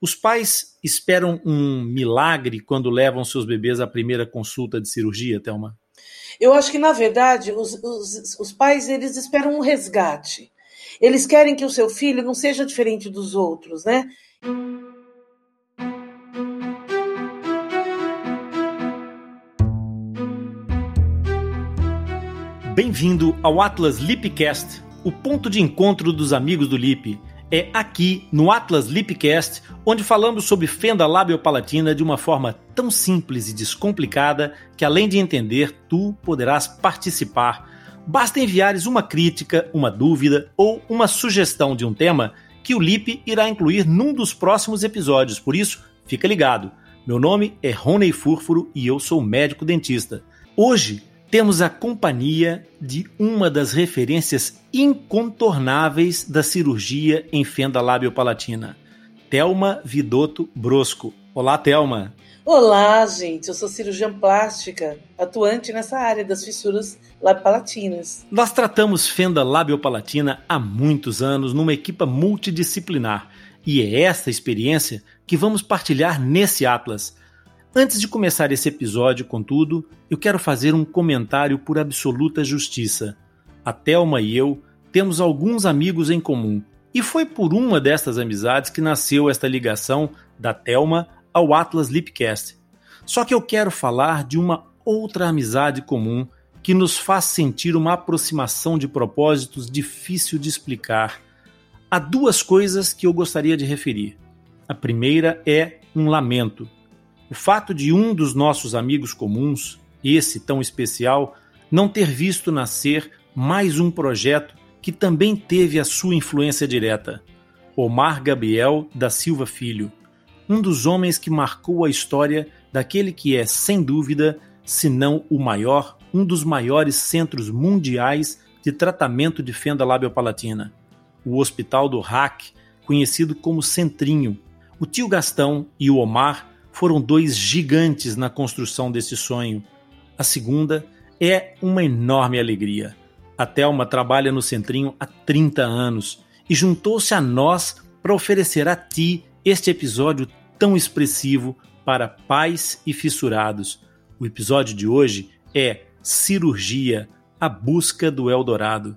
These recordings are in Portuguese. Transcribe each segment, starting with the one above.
Os pais esperam um milagre quando levam seus bebês à primeira consulta de cirurgia, Thelma? Eu acho que, na verdade, os, os, os pais eles esperam um resgate. Eles querem que o seu filho não seja diferente dos outros, né? Bem-vindo ao Atlas Lipcast, o ponto de encontro dos amigos do Lip. É aqui no Atlas Lipcast onde falamos sobre fenda labiopalatina de uma forma tão simples e descomplicada que, além de entender, tu poderás participar. Basta enviares uma crítica, uma dúvida ou uma sugestão de um tema que o Lip irá incluir num dos próximos episódios. Por isso, fica ligado. Meu nome é Rony Furfuro e eu sou médico dentista. Hoje temos a companhia de uma das referências incontornáveis da cirurgia em fenda labiopalatina, Telma Vidotto Brosco. Olá, Telma. Olá, gente. Eu sou cirurgiã plástica, atuante nessa área das fissuras labiopalatinas. Nós tratamos fenda labiopalatina há muitos anos numa equipa multidisciplinar e é esta experiência que vamos partilhar nesse Atlas – Antes de começar esse episódio, contudo, eu quero fazer um comentário por absoluta justiça. A Thelma e eu temos alguns amigos em comum, e foi por uma destas amizades que nasceu esta ligação da Thelma ao Atlas Lipcast. Só que eu quero falar de uma outra amizade comum que nos faz sentir uma aproximação de propósitos difícil de explicar. Há duas coisas que eu gostaria de referir. A primeira é um lamento o fato de um dos nossos amigos comuns, esse tão especial, não ter visto nascer mais um projeto que também teve a sua influência direta. Omar Gabriel da Silva Filho, um dos homens que marcou a história daquele que é, sem dúvida, se não o maior, um dos maiores centros mundiais de tratamento de fenda labiopalatina, o Hospital do RAC, conhecido como Centrinho. O tio Gastão e o Omar foram dois gigantes na construção desse sonho. A segunda é uma enorme alegria. A Thelma trabalha no Centrinho há 30 anos e juntou-se a nós para oferecer a ti este episódio tão expressivo para pais e fissurados. O episódio de hoje é Cirurgia, a busca do Eldorado.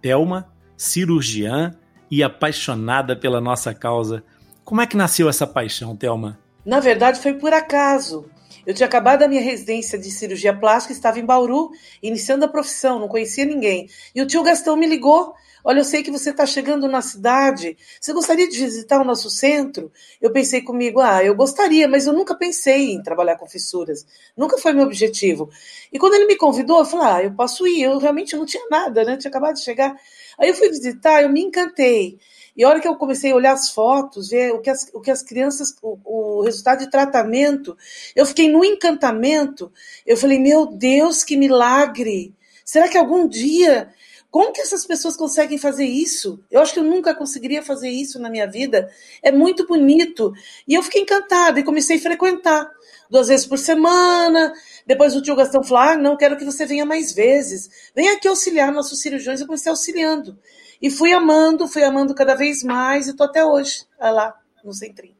Thelma, cirurgiã e apaixonada pela nossa causa. Como é que nasceu essa paixão, Thelma? Na verdade, foi por acaso. Eu tinha acabado a minha residência de cirurgia plástica, estava em Bauru, iniciando a profissão, não conhecia ninguém. E o tio Gastão me ligou. Olha, eu sei que você está chegando na cidade. Você gostaria de visitar o nosso centro? Eu pensei comigo, ah, eu gostaria, mas eu nunca pensei em trabalhar com fissuras. Nunca foi meu objetivo. E quando ele me convidou, eu falei, ah, eu posso ir. Eu realmente não tinha nada, né? Eu tinha acabado de chegar. Aí eu fui visitar, eu me encantei. E a hora que eu comecei a olhar as fotos, ver o que as, o que as crianças, o, o resultado de tratamento, eu fiquei no encantamento. Eu falei, meu Deus, que milagre! Será que algum dia como que essas pessoas conseguem fazer isso? Eu acho que eu nunca conseguiria fazer isso na minha vida. É muito bonito. E eu fiquei encantada e comecei a frequentar duas vezes por semana. Depois o tio Gastão falou: ah, não, quero que você venha mais vezes. Venha aqui auxiliar nossos cirurgiões. Eu comecei auxiliando. E fui amando, fui amando cada vez mais e tô até hoje lá no centrinho.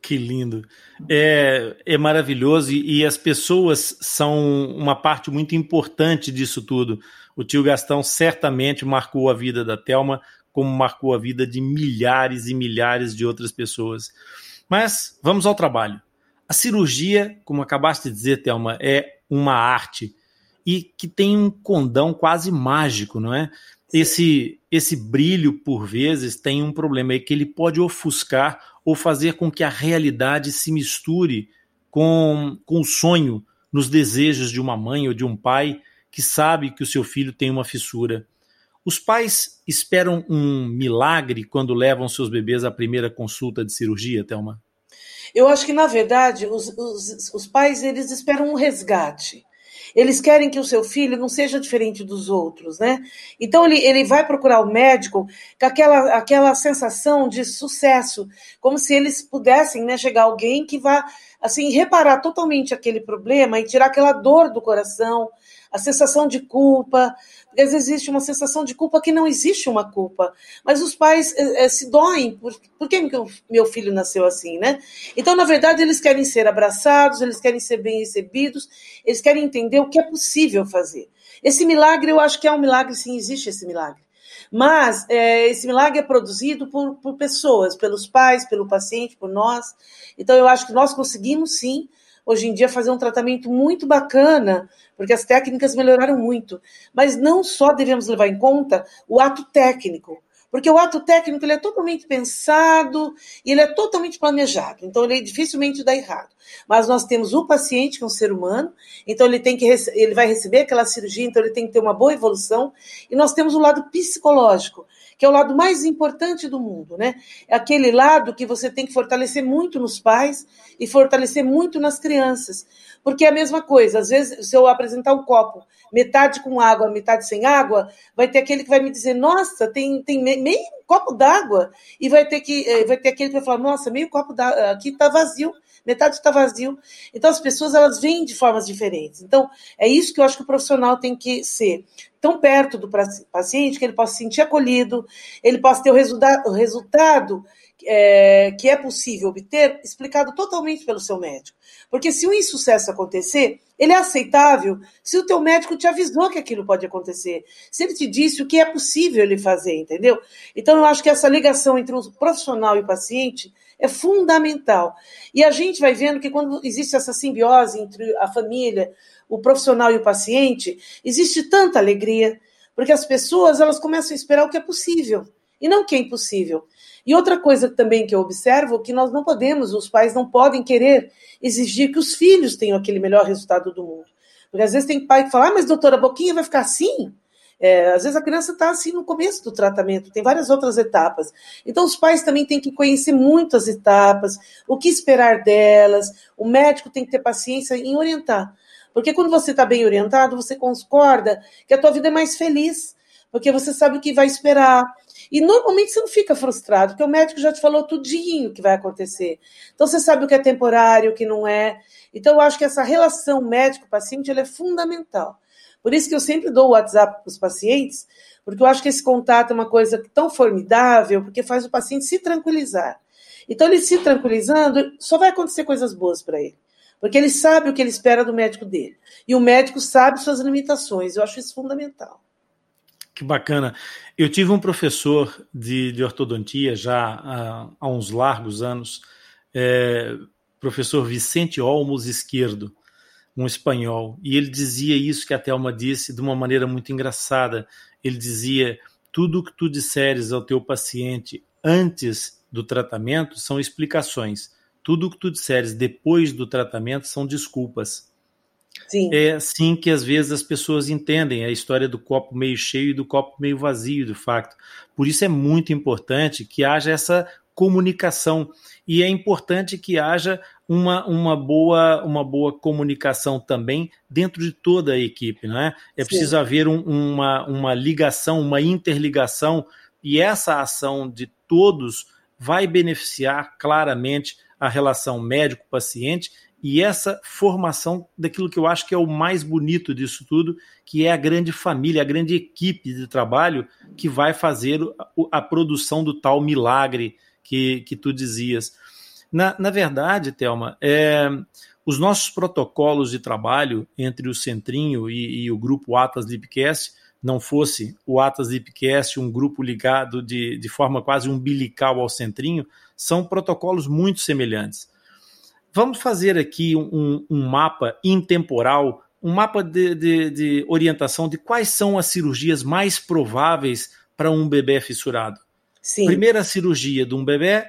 Que lindo. É, é maravilhoso e, e, as pessoas são uma parte muito importante disso tudo. O tio Gastão certamente marcou a vida da Telma, como marcou a vida de milhares e milhares de outras pessoas. Mas vamos ao trabalho. A cirurgia, como acabaste de dizer, Telma, é uma arte e que tem um condão quase mágico, não é? Esse, esse brilho, por vezes, tem um problema, é que ele pode ofuscar ou fazer com que a realidade se misture com, com o sonho, nos desejos de uma mãe ou de um pai que sabe que o seu filho tem uma fissura. Os pais esperam um milagre quando levam seus bebês à primeira consulta de cirurgia, Thelma? Eu acho que, na verdade, os, os, os pais eles esperam um resgate. Eles querem que o seu filho não seja diferente dos outros, né? Então ele, ele vai procurar o médico com aquela, aquela sensação de sucesso, como se eles pudessem né, chegar alguém que vá assim reparar totalmente aquele problema e tirar aquela dor do coração, a sensação de culpa, porque às vezes existe uma sensação de culpa que não existe uma culpa, mas os pais é, se doem, por, por que meu filho nasceu assim, né? Então, na verdade, eles querem ser abraçados, eles querem ser bem recebidos, eles querem entender o que é possível fazer. Esse milagre, eu acho que é um milagre, sim, existe esse milagre. Mas é, esse milagre é produzido por, por pessoas, pelos pais, pelo paciente, por nós. Então, eu acho que nós conseguimos, sim, hoje em dia fazer um tratamento muito bacana, porque as técnicas melhoraram muito. Mas não só devemos levar em conta o ato técnico, porque o ato técnico ele é totalmente pensado e ele é totalmente planejado, então ele dificilmente dá errado. Mas nós temos o paciente, que é um ser humano, então ele tem que ele vai receber aquela cirurgia, então ele tem que ter uma boa evolução, e nós temos o lado psicológico, que é o lado mais importante do mundo, né? É aquele lado que você tem que fortalecer muito nos pais e fortalecer muito nas crianças. Porque é a mesma coisa, às vezes, se eu apresentar um copo, metade com água, metade sem água, vai ter aquele que vai me dizer, nossa, tem, tem meio copo d'água, e vai ter, que, eh, vai ter aquele que vai falar, nossa, meio copo d'água, aqui está vazio metade está vazio. Então, as pessoas elas vêm de formas diferentes. Então, é isso que eu acho que o profissional tem que ser tão perto do paciente que ele possa se sentir acolhido, ele possa ter o, resulta o resultado é, que é possível obter explicado totalmente pelo seu médico. Porque se um insucesso acontecer, ele é aceitável se o teu médico te avisou que aquilo pode acontecer, se ele te disse o que é possível ele fazer, entendeu? Então eu acho que essa ligação entre o profissional e o paciente é fundamental. E a gente vai vendo que quando existe essa simbiose entre a família, o profissional e o paciente, existe tanta alegria, porque as pessoas elas começam a esperar o que é possível e não o que é impossível. E outra coisa também que eu observo que nós não podemos, os pais não podem querer exigir que os filhos tenham aquele melhor resultado do mundo. Porque às vezes tem pai que fala, ah, mas doutora, a boquinha vai ficar assim? É, às vezes a criança está assim no começo do tratamento, tem várias outras etapas. Então, os pais também têm que conhecer muito as etapas, o que esperar delas, o médico tem que ter paciência em orientar. Porque quando você está bem orientado, você concorda que a tua vida é mais feliz, porque você sabe o que vai esperar. E normalmente você não fica frustrado, porque o médico já te falou tudinho que vai acontecer. Então você sabe o que é temporário, o que não é. Então eu acho que essa relação médico-paciente é fundamental. Por isso que eu sempre dou o WhatsApp para os pacientes, porque eu acho que esse contato é uma coisa tão formidável, porque faz o paciente se tranquilizar. Então, ele se tranquilizando, só vai acontecer coisas boas para ele. Porque ele sabe o que ele espera do médico dele. E o médico sabe suas limitações. Eu acho isso fundamental. Que bacana. Eu tive um professor de, de ortodontia já há, há uns largos anos, é, professor Vicente Olmos Esquerdo um espanhol, e ele dizia isso que a Thelma disse de uma maneira muito engraçada. Ele dizia: tudo o que tu disseres ao teu paciente antes do tratamento são explicações. Tudo o que tu disseres depois do tratamento são desculpas. Sim. É assim que às vezes as pessoas entendem a história do copo meio cheio e do copo meio vazio, de fato. Por isso é muito importante que haja essa comunicação e é importante que haja uma, uma, boa, uma boa comunicação também dentro de toda a equipe, não é? É Sim. preciso haver um, uma, uma ligação, uma interligação, e essa ação de todos vai beneficiar claramente a relação médico-paciente e essa formação daquilo que eu acho que é o mais bonito disso tudo, que é a grande família, a grande equipe de trabalho que vai fazer a, a produção do tal milagre que, que tu dizias. Na, na verdade, Thelma, é, os nossos protocolos de trabalho entre o Centrinho e, e o grupo Atlas Lipcast, não fosse o Atlas Lipcast um grupo ligado de, de forma quase umbilical ao Centrinho, são protocolos muito semelhantes. Vamos fazer aqui um, um mapa intemporal, um mapa de, de, de orientação de quais são as cirurgias mais prováveis para um bebê fissurado. Sim. Primeira cirurgia de um bebê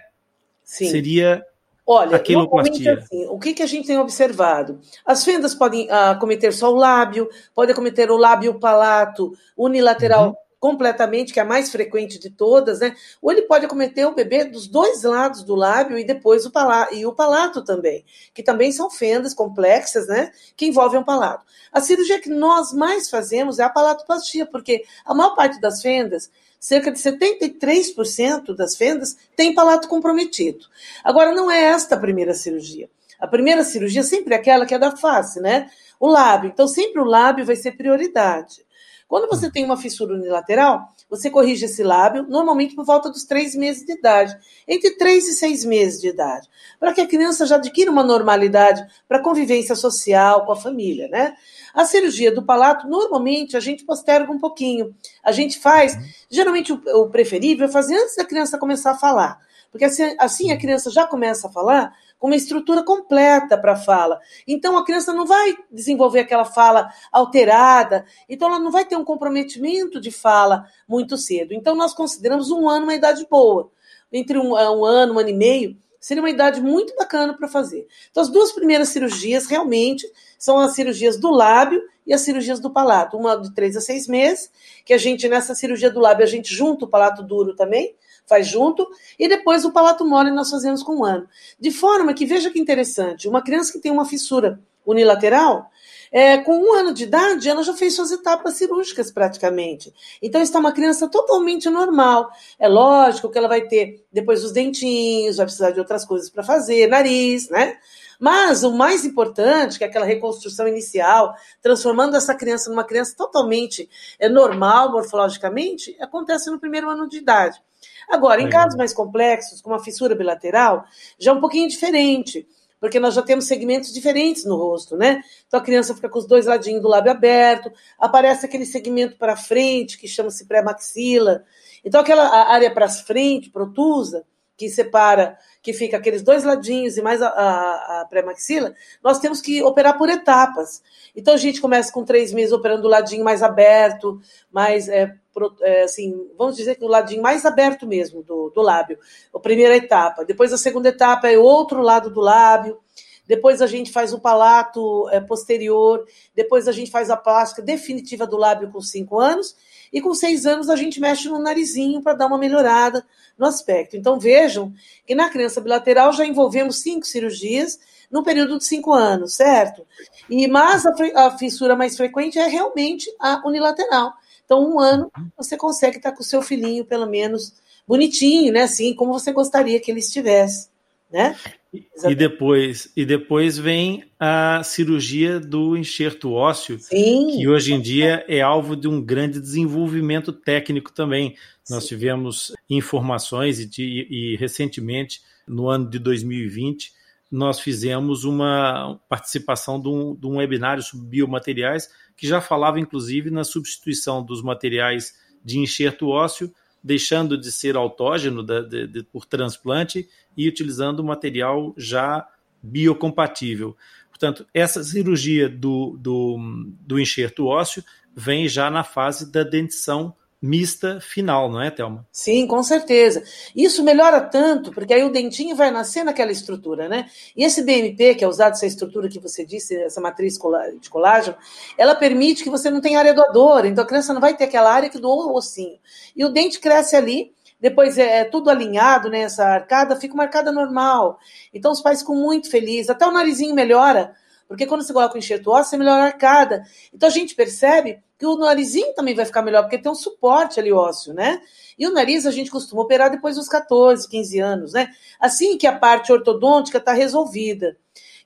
Sim. seria Olha, normalmente assim, o que, que a gente tem observado? As fendas podem uh, cometer só o lábio, podem cometer o lábio palato unilateral uhum. completamente, que é a mais frequente de todas, né? Ou ele pode acometer o bebê dos dois lados do lábio e depois o palato, e o palato também, que também são fendas complexas, né? Que envolvem o palato. A cirurgia que nós mais fazemos é a palatoplastia, porque a maior parte das fendas cerca de 73% das fendas têm palato comprometido. Agora, não é esta a primeira cirurgia. A primeira cirurgia sempre é aquela que é da face, né? O lábio. Então, sempre o lábio vai ser prioridade. Quando você tem uma fissura unilateral, você corrige esse lábio, normalmente por volta dos três meses de idade, entre três e seis meses de idade, para que a criança já adquira uma normalidade para convivência social com a família, né? A cirurgia do palato, normalmente, a gente posterga um pouquinho. A gente faz, geralmente o, o preferível é fazer antes da criança começar a falar. Porque assim, assim a criança já começa a falar com uma estrutura completa para a fala. Então a criança não vai desenvolver aquela fala alterada, então ela não vai ter um comprometimento de fala muito cedo. Então nós consideramos um ano uma idade boa. Entre um, um ano, um ano e meio, seria uma idade muito bacana para fazer. Então as duas primeiras cirurgias realmente são as cirurgias do lábio e as cirurgias do palato. Uma de três a seis meses, que a gente, nessa cirurgia do lábio, a gente junta o palato duro também, faz junto, e depois o palato mole nós fazemos com um ano. De forma que, veja que interessante, uma criança que tem uma fissura unilateral, é, com um ano de idade, ela já fez suas etapas cirúrgicas praticamente. Então, está uma criança totalmente normal. É lógico que ela vai ter depois os dentinhos, vai precisar de outras coisas para fazer, nariz, né? Mas o mais importante, que é aquela reconstrução inicial, transformando essa criança numa criança totalmente é, normal morfologicamente, acontece no primeiro ano de idade. Agora, em casos mais complexos, como a fissura bilateral, já é um pouquinho diferente, porque nós já temos segmentos diferentes no rosto, né? Então a criança fica com os dois ladinhos do lábio aberto, aparece aquele segmento para frente, que chama-se pré-maxila. Então aquela área para frente, protusa, que separa, que fica aqueles dois ladinhos e mais a, a, a pré-maxila, nós temos que operar por etapas. Então a gente começa com três meses operando o ladinho mais aberto, mais, é, pro, é, assim, vamos dizer que o ladinho mais aberto mesmo do, do lábio, a primeira etapa. Depois a segunda etapa é o outro lado do lábio. Depois a gente faz o palato é, posterior, depois a gente faz a plástica definitiva do lábio com cinco anos, e com seis anos a gente mexe no narizinho para dar uma melhorada no aspecto. Então vejam que na criança bilateral já envolvemos cinco cirurgias no período de cinco anos, certo? E mas a, a fissura mais frequente é realmente a unilateral. Então, um ano você consegue estar com o seu filhinho, pelo menos, bonitinho, né? Assim, como você gostaria que ele estivesse, né? E depois, e depois vem a cirurgia do enxerto ósseo, Sim. que hoje em dia é alvo de um grande desenvolvimento técnico também. Sim. Nós tivemos informações e, e, recentemente, no ano de 2020, nós fizemos uma participação de um, de um webinário sobre biomateriais que já falava, inclusive, na substituição dos materiais de enxerto ósseo deixando de ser autógeno de, de, de, por transplante e utilizando material já biocompatível. Portanto, essa cirurgia do, do, do enxerto ósseo vem já na fase da dentição mista final, não é, Thelma? Sim, com certeza. Isso melhora tanto, porque aí o dentinho vai nascer naquela estrutura, né? E esse BMP, que é usado essa estrutura que você disse, essa matriz de colágeno, ela permite que você não tenha área doadora, então a criança não vai ter aquela área que doou o ossinho. E o dente cresce ali, depois é, é tudo alinhado, né? Essa arcada fica uma arcada normal. Então os pais ficam muito felizes, até o narizinho melhora, porque quando você coloca o enxerto ósseo, você melhora a arcada. Então a gente percebe que o narizinho também vai ficar melhor, porque tem um suporte ali ósseo, né? E o nariz a gente costuma operar depois dos 14, 15 anos, né? Assim que a parte ortodôntica está resolvida.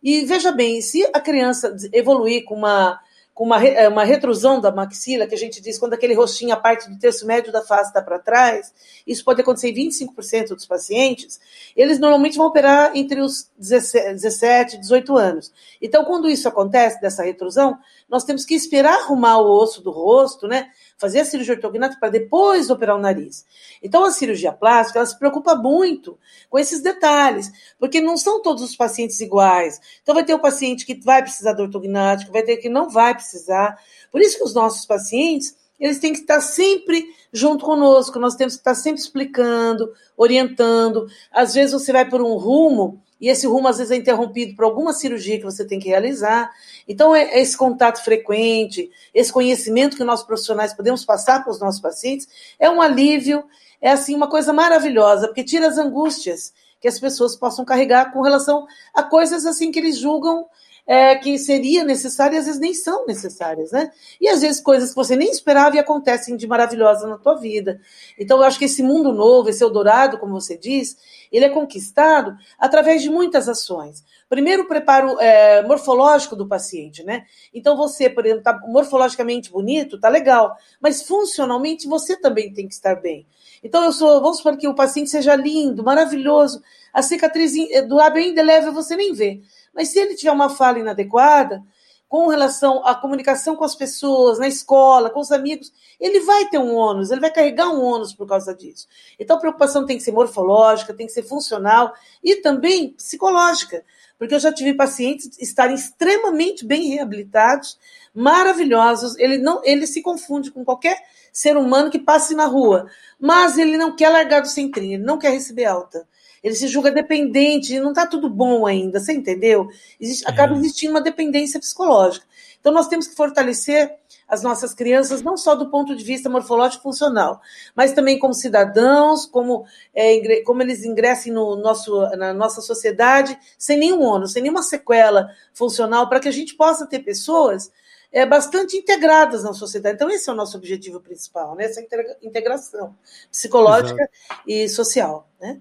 E veja bem, se a criança evoluir com uma com uma, é, uma retrusão da maxila, que a gente diz quando aquele rostinho, a parte do terço médio da face está para trás, isso pode acontecer em 25% dos pacientes, eles normalmente vão operar entre os 17 e 18 anos. Então, quando isso acontece, dessa retrusão, nós temos que esperar arrumar o osso do rosto, né? Fazer a cirurgia ortognática para depois operar o nariz. Então, a cirurgia plástica, ela se preocupa muito com esses detalhes, porque não são todos os pacientes iguais. Então, vai ter o paciente que vai precisar do ortognático, vai ter que não vai precisar. Por isso que os nossos pacientes, eles têm que estar sempre junto conosco, nós temos que estar sempre explicando, orientando. Às vezes você vai por um rumo e esse rumo às vezes é interrompido por alguma cirurgia que você tem que realizar. Então, é esse contato frequente, esse conhecimento que nós profissionais podemos passar para os nossos pacientes, é um alívio, é assim uma coisa maravilhosa, porque tira as angústias que as pessoas possam carregar com relação a coisas assim que eles julgam é, que seria necessária, às vezes nem são necessárias, né? E às vezes coisas que você nem esperava e acontecem de maravilhosa na tua vida. Então eu acho que esse mundo novo, esse Eldorado, como você diz, ele é conquistado através de muitas ações. Primeiro, o preparo é, morfológico do paciente, né? Então você, por exemplo, tá morfologicamente bonito, tá legal, mas funcionalmente você também tem que estar bem. Então eu sou, vamos supor que o paciente seja lindo, maravilhoso, a cicatriz do lábio é leve, você nem vê. Mas se ele tiver uma fala inadequada, com relação à comunicação com as pessoas, na escola, com os amigos, ele vai ter um ônus, ele vai carregar um ônus por causa disso. Então a preocupação tem que ser morfológica, tem que ser funcional e também psicológica, porque eu já tive pacientes estarem extremamente bem reabilitados, maravilhosos, ele não, ele se confunde com qualquer ser humano que passe na rua, mas ele não quer largar do centrinho, ele não quer receber alta ele se julga dependente, não está tudo bom ainda, você entendeu? Existe, acaba é. existindo uma dependência psicológica. Então, nós temos que fortalecer as nossas crianças, não só do ponto de vista morfológico funcional, mas também como cidadãos, como, é, como eles ingressem no nosso, na nossa sociedade, sem nenhum ônus, sem nenhuma sequela funcional, para que a gente possa ter pessoas é, bastante integradas na sociedade. Então, esse é o nosso objetivo principal, né? essa integração psicológica Exato. e social. Né?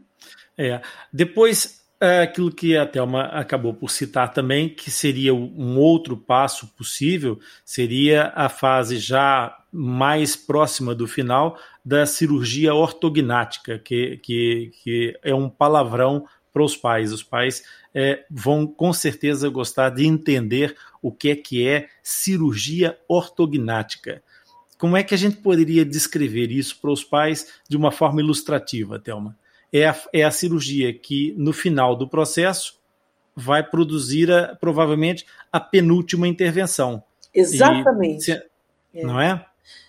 É. Depois, é, aquilo que a Thelma acabou por citar também, que seria um outro passo possível, seria a fase já mais próxima do final da cirurgia ortognática, que, que, que é um palavrão para os pais. Os pais é, vão com certeza gostar de entender o que é que é cirurgia ortognática. Como é que a gente poderia descrever isso para os pais de uma forma ilustrativa, Thelma? É a, é a cirurgia que, no final do processo, vai produzir a, provavelmente a penúltima intervenção. Exatamente. E, não é?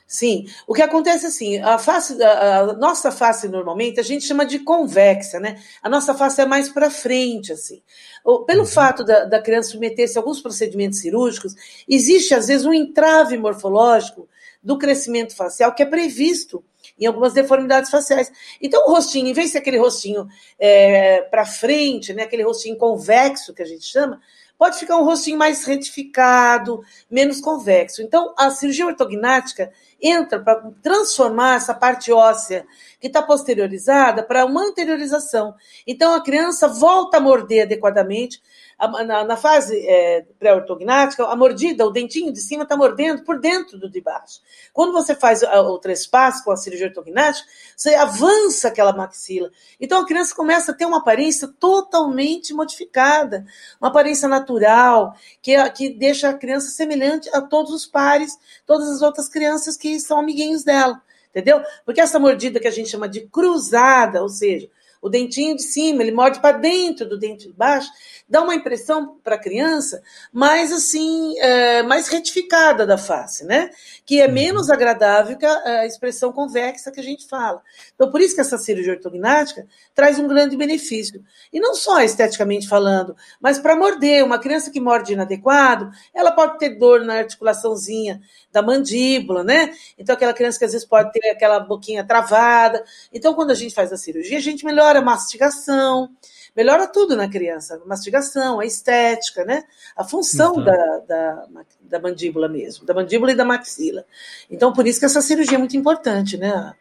Sim, o que acontece assim, a face, a, nossa face normalmente a gente chama de convexa, né? A nossa face é mais para frente, assim. Pelo uhum. fato da, da criança submeter-se a alguns procedimentos cirúrgicos, existe às vezes um entrave morfológico do crescimento facial que é previsto em algumas deformidades faciais. Então, o rostinho, em vez de ser aquele rostinho é, para frente, né, aquele rostinho convexo que a gente chama, pode ficar um rostinho mais retificado, menos convexo. Então, a cirurgia ortognática entra para transformar essa parte óssea que está posteriorizada para uma anteriorização. Então, a criança volta a morder adequadamente, na, na fase é, pré-ortognática, a mordida, o dentinho de cima está mordendo por dentro do de baixo. Quando você faz o trespasse com a cirurgia ortognática, você avança aquela maxila. Então a criança começa a ter uma aparência totalmente modificada, uma aparência natural, que, que deixa a criança semelhante a todos os pares, todas as outras crianças que são amiguinhos dela. Entendeu? Porque essa mordida que a gente chama de cruzada, ou seja, o dentinho de cima, ele morde para dentro do dente de baixo, dá uma impressão para a criança mais assim, é, mais retificada da face, né? Que é uhum. menos agradável que a, a, expressão convexa que a gente fala. Então, por isso que essa cirurgia ortognática traz um grande benefício. E não só esteticamente falando, mas para morder. Uma criança que morde inadequado, ela pode ter dor na articulaçãozinha da mandíbula, né? Então, aquela criança que às vezes pode ter aquela boquinha travada. Então, quando a gente faz a cirurgia, a gente melhora a mastigação, melhora tudo na criança, a mastigação, a estética, né? A função uhum. da, da, da, mandíbula mesmo, da mandíbula e da maxila. Então, por isso que essa cirurgia é muito importante, né?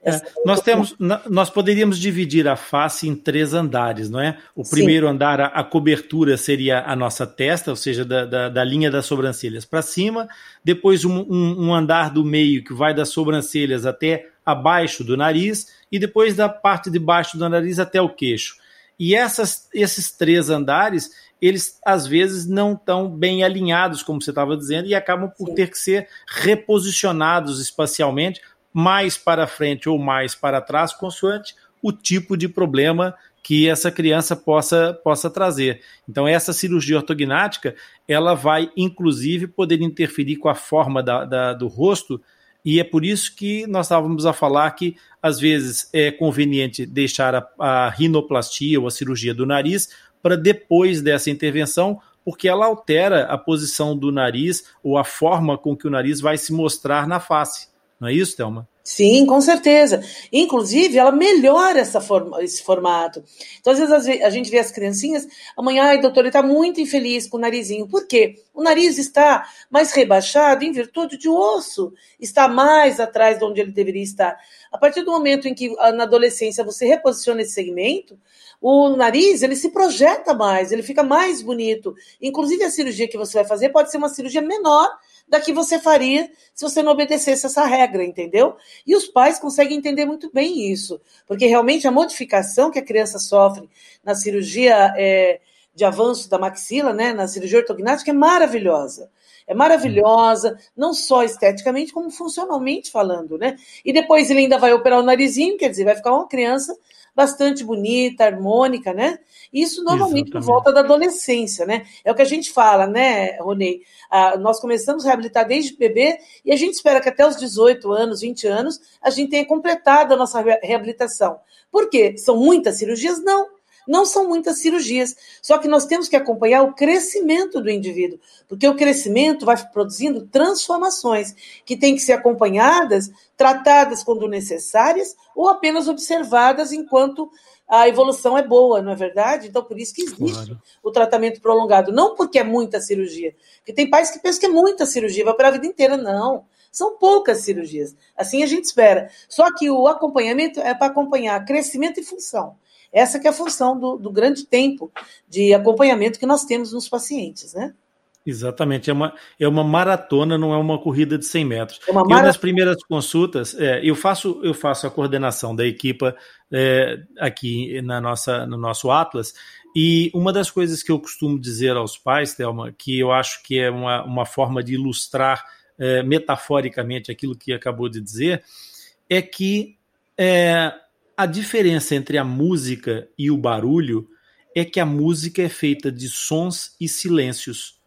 É, nós temos, nós poderíamos dividir a face em três andares, não é? O primeiro Sim. andar, a, a, cobertura seria a nossa testa, ou seja, da, da, da linha das sobrancelhas para cima. Depois um, um, um, andar do meio que vai das sobrancelhas até abaixo do nariz e depois da parte de baixo do nariz até o queixo. E essas, esses três andares, eles às vezes não estão bem alinhados, como você estava dizendo, e acabam por Sim. ter que ser reposicionados espacialmente, mais para frente ou mais para trás, consoante o tipo de problema que essa criança possa, possa trazer. Então, essa cirurgia ortognática, ela vai, inclusive, poder interferir com a forma da, da do rosto, e é por isso que nós estávamos a falar que, às vezes, é conveniente deixar a, a rinoplastia ou a cirurgia do nariz para depois dessa intervenção, porque ela altera a posição do nariz ou a forma com que o nariz vai se mostrar na face. Não é isso, Thelma? Sim, com certeza. Inclusive, ela melhora essa forma, esse formato. Então, às vezes, a gente vê as criancinhas, amanhã, ai, doutor, ele está muito infeliz com o narizinho. Por quê? O nariz está mais rebaixado em virtude de osso, está mais atrás de onde ele deveria estar. A partir do momento em que, na adolescência, você reposiciona esse segmento, o nariz ele se projeta mais, ele fica mais bonito. Inclusive, a cirurgia que você vai fazer pode ser uma cirurgia menor da que você faria se você não obedecesse essa regra, entendeu? E os pais conseguem entender muito bem isso, porque realmente a modificação que a criança sofre na cirurgia é, de avanço da maxila, né, na cirurgia ortognática, é maravilhosa. É maravilhosa, não só esteticamente, como funcionalmente falando, né? E depois ele ainda vai operar o narizinho, quer dizer, vai ficar uma criança bastante bonita, harmônica, né? Isso normalmente por volta da adolescência, né? É o que a gente fala, né, Ronei? Ah, nós começamos a reabilitar desde bebê e a gente espera que até os 18 anos, 20 anos, a gente tenha completado a nossa reabilitação. Por quê? São muitas cirurgias? Não. Não são muitas cirurgias, só que nós temos que acompanhar o crescimento do indivíduo, porque o crescimento vai produzindo transformações que têm que ser acompanhadas, tratadas quando necessárias ou apenas observadas enquanto a evolução é boa, não é verdade? Então, por isso que existe claro. o tratamento prolongado. Não porque é muita cirurgia. Porque tem pais que pensam que é muita cirurgia, vai para a vida inteira. Não. São poucas cirurgias. Assim a gente espera. Só que o acompanhamento é para acompanhar crescimento e função. Essa que é a função do, do grande tempo de acompanhamento que nós temos nos pacientes, né? Exatamente, é uma, é uma maratona, não é uma corrida de 100 metros. É uma maratona. Eu, nas primeiras consultas, é, eu, faço, eu faço a coordenação da equipa é, aqui na nossa, no nosso Atlas, e uma das coisas que eu costumo dizer aos pais, Thelma, que eu acho que é uma, uma forma de ilustrar é, metaforicamente aquilo que acabou de dizer, é que é, a diferença entre a música e o barulho é que a música é feita de sons e silêncios.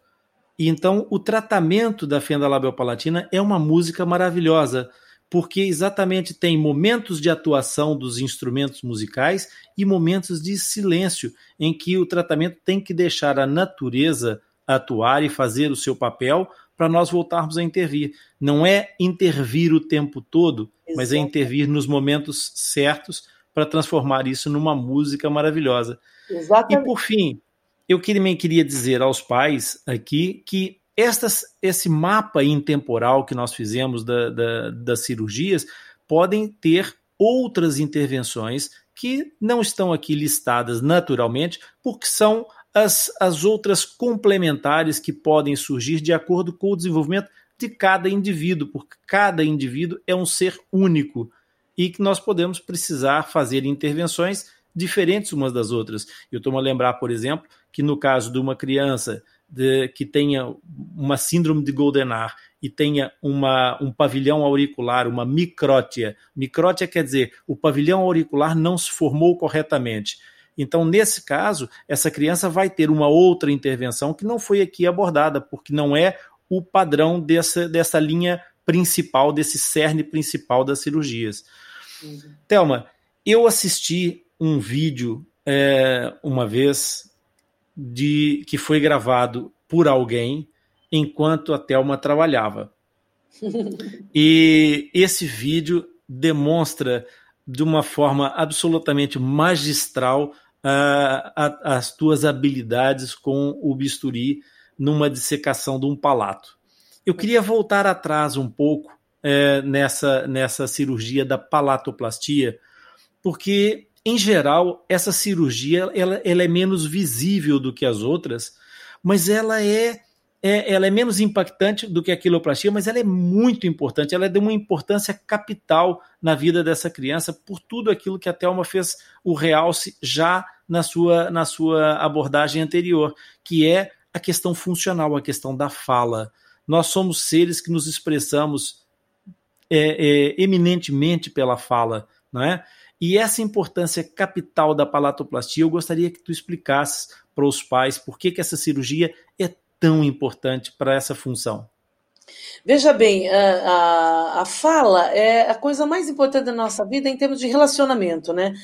E então o tratamento da fenda labial-palatina é uma música maravilhosa, porque exatamente tem momentos de atuação dos instrumentos musicais e momentos de silêncio, em que o tratamento tem que deixar a natureza atuar e fazer o seu papel para nós voltarmos a intervir. Não é intervir o tempo todo. Mas é intervir nos momentos certos para transformar isso numa música maravilhosa. Exatamente. E por fim, eu também queria dizer aos pais aqui que estas, esse mapa intemporal que nós fizemos da, da, das cirurgias podem ter outras intervenções que não estão aqui listadas naturalmente, porque são as, as outras complementares que podem surgir de acordo com o desenvolvimento de cada indivíduo, porque cada indivíduo é um ser único e que nós podemos precisar fazer intervenções diferentes umas das outras. Eu estou a lembrar, por exemplo, que no caso de uma criança de, que tenha uma síndrome de Goldenar e tenha uma, um pavilhão auricular, uma micrótia. Micrótia quer dizer o pavilhão auricular não se formou corretamente. Então, nesse caso, essa criança vai ter uma outra intervenção que não foi aqui abordada, porque não é o padrão dessa, dessa linha principal, desse cerne principal das cirurgias. Uhum. Thelma, eu assisti um vídeo é, uma vez de que foi gravado por alguém enquanto a Thelma trabalhava. e esse vídeo demonstra de uma forma absolutamente magistral as tuas habilidades com o bisturi numa dissecação de um palato. Eu queria voltar atrás um pouco é, nessa, nessa cirurgia da palatoplastia, porque, em geral, essa cirurgia ela, ela é menos visível do que as outras, mas ela é, é, ela é menos impactante do que a quiloplastia, mas ela é muito importante, ela é de uma importância capital na vida dessa criança por tudo aquilo que a Thelma fez o realce já na sua, na sua abordagem anterior, que é a questão funcional, a questão da fala. Nós somos seres que nos expressamos é, é, eminentemente pela fala, não é? E essa importância capital da palatoplastia, eu gostaria que tu explicasses para os pais por que, que essa cirurgia é tão importante para essa função. Veja bem, a, a, a, fala é a coisa mais importante da nossa vida em termos de relacionamento, né?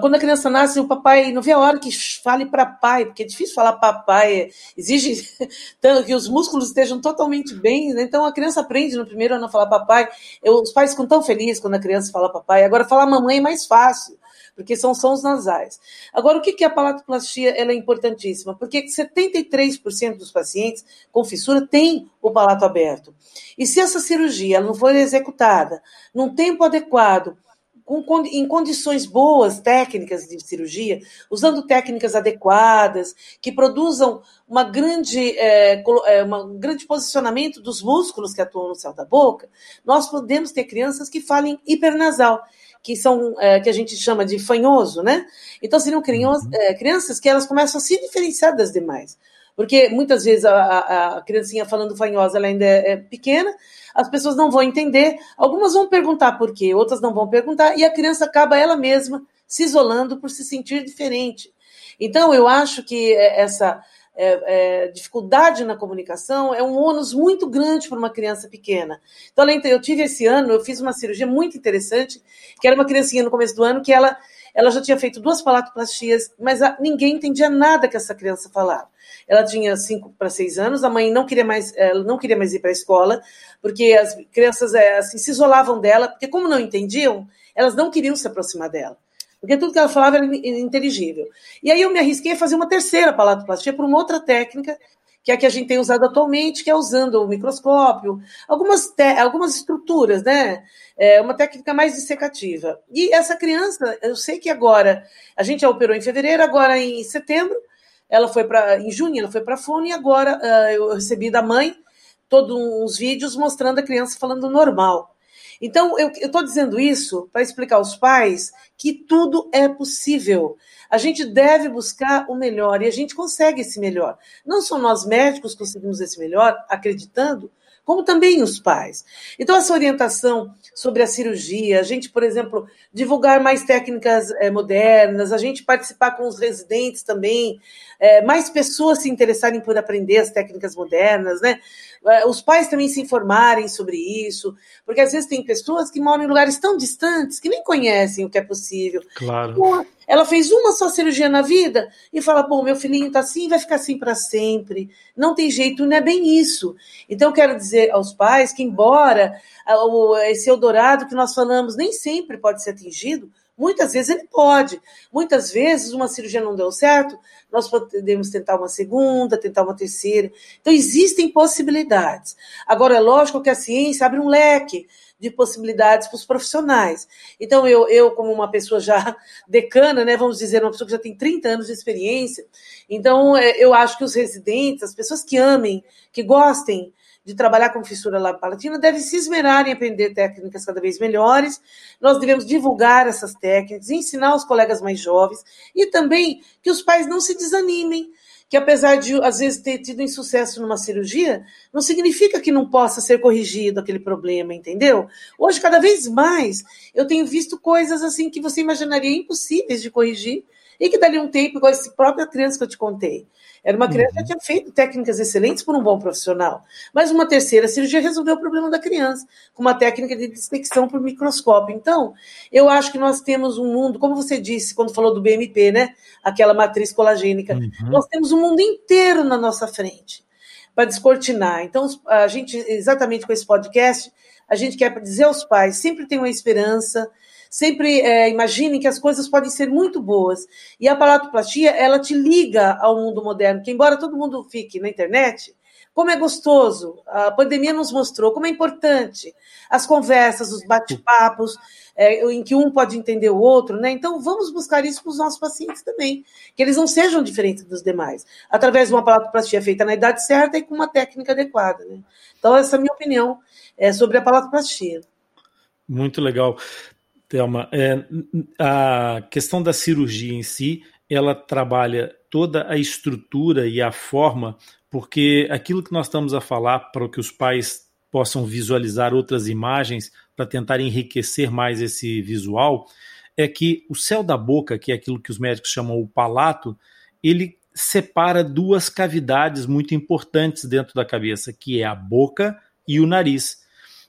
Quando a criança nasce, o papai não vê a hora que fale para pai, porque é difícil falar papai, exige que os músculos estejam totalmente bem, né? então a criança aprende no primeiro ano a falar papai. Eu, os pais ficam tão felizes quando a criança fala papai. Agora, falar mamãe é mais fácil porque são sons nasais. Agora, o que, é a palatoplastia ela é importantíssima? Porque 73% dos pacientes com fissura têm o palato aberto. E se essa cirurgia não for executada num tempo adequado, em condições boas técnicas de cirurgia, usando técnicas adequadas, que produzam uma grande, é, é um grande posicionamento dos músculos que atuam no céu da boca, nós podemos ter crianças que falem hipernasal que são é, que a gente chama de fanhoso, né? Então seriam crianças, uhum. é, crianças que elas começam a se diferenciar das demais. Porque muitas vezes a, a, a criancinha falando fanhosa ela ainda é, é pequena, as pessoas não vão entender, algumas vão perguntar por quê, outras não vão perguntar, e a criança acaba ela mesma se isolando por se sentir diferente. Então, eu acho que é, essa é, é, dificuldade na comunicação é um ônus muito grande para uma criança pequena. Então, eu tive esse ano, eu fiz uma cirurgia muito interessante, que era uma criancinha no começo do ano que ela, ela já tinha feito duas palatoplastias, mas a, ninguém entendia nada que essa criança falava. Ela tinha cinco para seis anos, a mãe não queria mais, ela não queria mais ir para a escola, porque as crianças é, assim, se isolavam dela, porque como não entendiam, elas não queriam se aproximar dela porque tudo que ela falava era inteligível. E aí eu me arrisquei a fazer uma terceira palatoplastia por uma outra técnica, que é a que a gente tem usado atualmente, que é usando o microscópio, algumas, algumas estruturas, né? É uma técnica mais dissecativa. E essa criança, eu sei que agora, a gente a operou em fevereiro, agora em setembro, ela foi para, em junho, ela foi para a FONE, e agora uh, eu recebi da mãe todos uns vídeos mostrando a criança falando normal. Então, eu estou dizendo isso para explicar aos pais que tudo é possível. A gente deve buscar o melhor e a gente consegue esse melhor. Não só nós médicos conseguimos esse melhor acreditando, como também os pais. Então, essa orientação sobre a cirurgia, a gente, por exemplo, divulgar mais técnicas é, modernas, a gente participar com os residentes também, é, mais pessoas se interessarem por aprender as técnicas modernas, né? É, os pais também se informarem sobre isso, porque às vezes tem pessoas que moram em lugares tão distantes que nem conhecem o que é possível. Claro. Então, ela fez uma só cirurgia na vida e fala: bom, meu filhinho está assim, vai ficar assim para sempre. Não tem jeito, não é bem isso. Então, eu quero dizer aos pais que, embora esse Eldorado que nós falamos nem sempre pode ser atingido, Muitas vezes ele pode. Muitas vezes uma cirurgia não deu certo, nós podemos tentar uma segunda, tentar uma terceira. Então existem possibilidades. Agora é lógico que a ciência abre um leque de possibilidades para os profissionais. Então eu, eu como uma pessoa já decana, né, vamos dizer, uma pessoa que já tem 30 anos de experiência, então é, eu acho que os residentes, as pessoas que amem, que gostem de trabalhar com fissura labopalatina devem se esmerar em aprender técnicas cada vez melhores. Nós devemos divulgar essas técnicas, ensinar os colegas mais jovens e também que os pais não se desanimem, que apesar de às vezes ter tido insucesso numa cirurgia, não significa que não possa ser corrigido aquele problema, entendeu? Hoje, cada vez mais, eu tenho visto coisas assim que você imaginaria impossíveis de corrigir e que dali um tempo, igual essa própria criança que eu te contei. Era uma criança que uhum. tinha feito técnicas excelentes por um bom profissional. Mas uma terceira cirurgia resolveu o problema da criança, com uma técnica de dissecção por microscópio. Então, eu acho que nós temos um mundo, como você disse quando falou do BMP, né? Aquela matriz colagênica. Uhum. Nós temos um mundo inteiro na nossa frente para descortinar. Então, a gente, exatamente com esse podcast, a gente quer dizer aos pais, sempre tem uma esperança, sempre é, imaginem que as coisas podem ser muito boas. E a palatoplastia, ela te liga ao mundo moderno, que embora todo mundo fique na internet, como é gostoso, a pandemia nos mostrou como é importante as conversas, os bate-papos, é, em que um pode entender o outro, né? Então vamos buscar isso para os nossos pacientes também, que eles não sejam diferentes dos demais, através de uma palatoplastia feita na idade certa e com uma técnica adequada, né? Então essa é a minha opinião é, sobre a palatoplastia. Muito legal. Thelma, é, a questão da cirurgia em si, ela trabalha toda a estrutura e a forma, porque aquilo que nós estamos a falar para que os pais possam visualizar outras imagens para tentar enriquecer mais esse visual, é que o céu da boca, que é aquilo que os médicos chamam o palato, ele separa duas cavidades muito importantes dentro da cabeça, que é a boca e o nariz.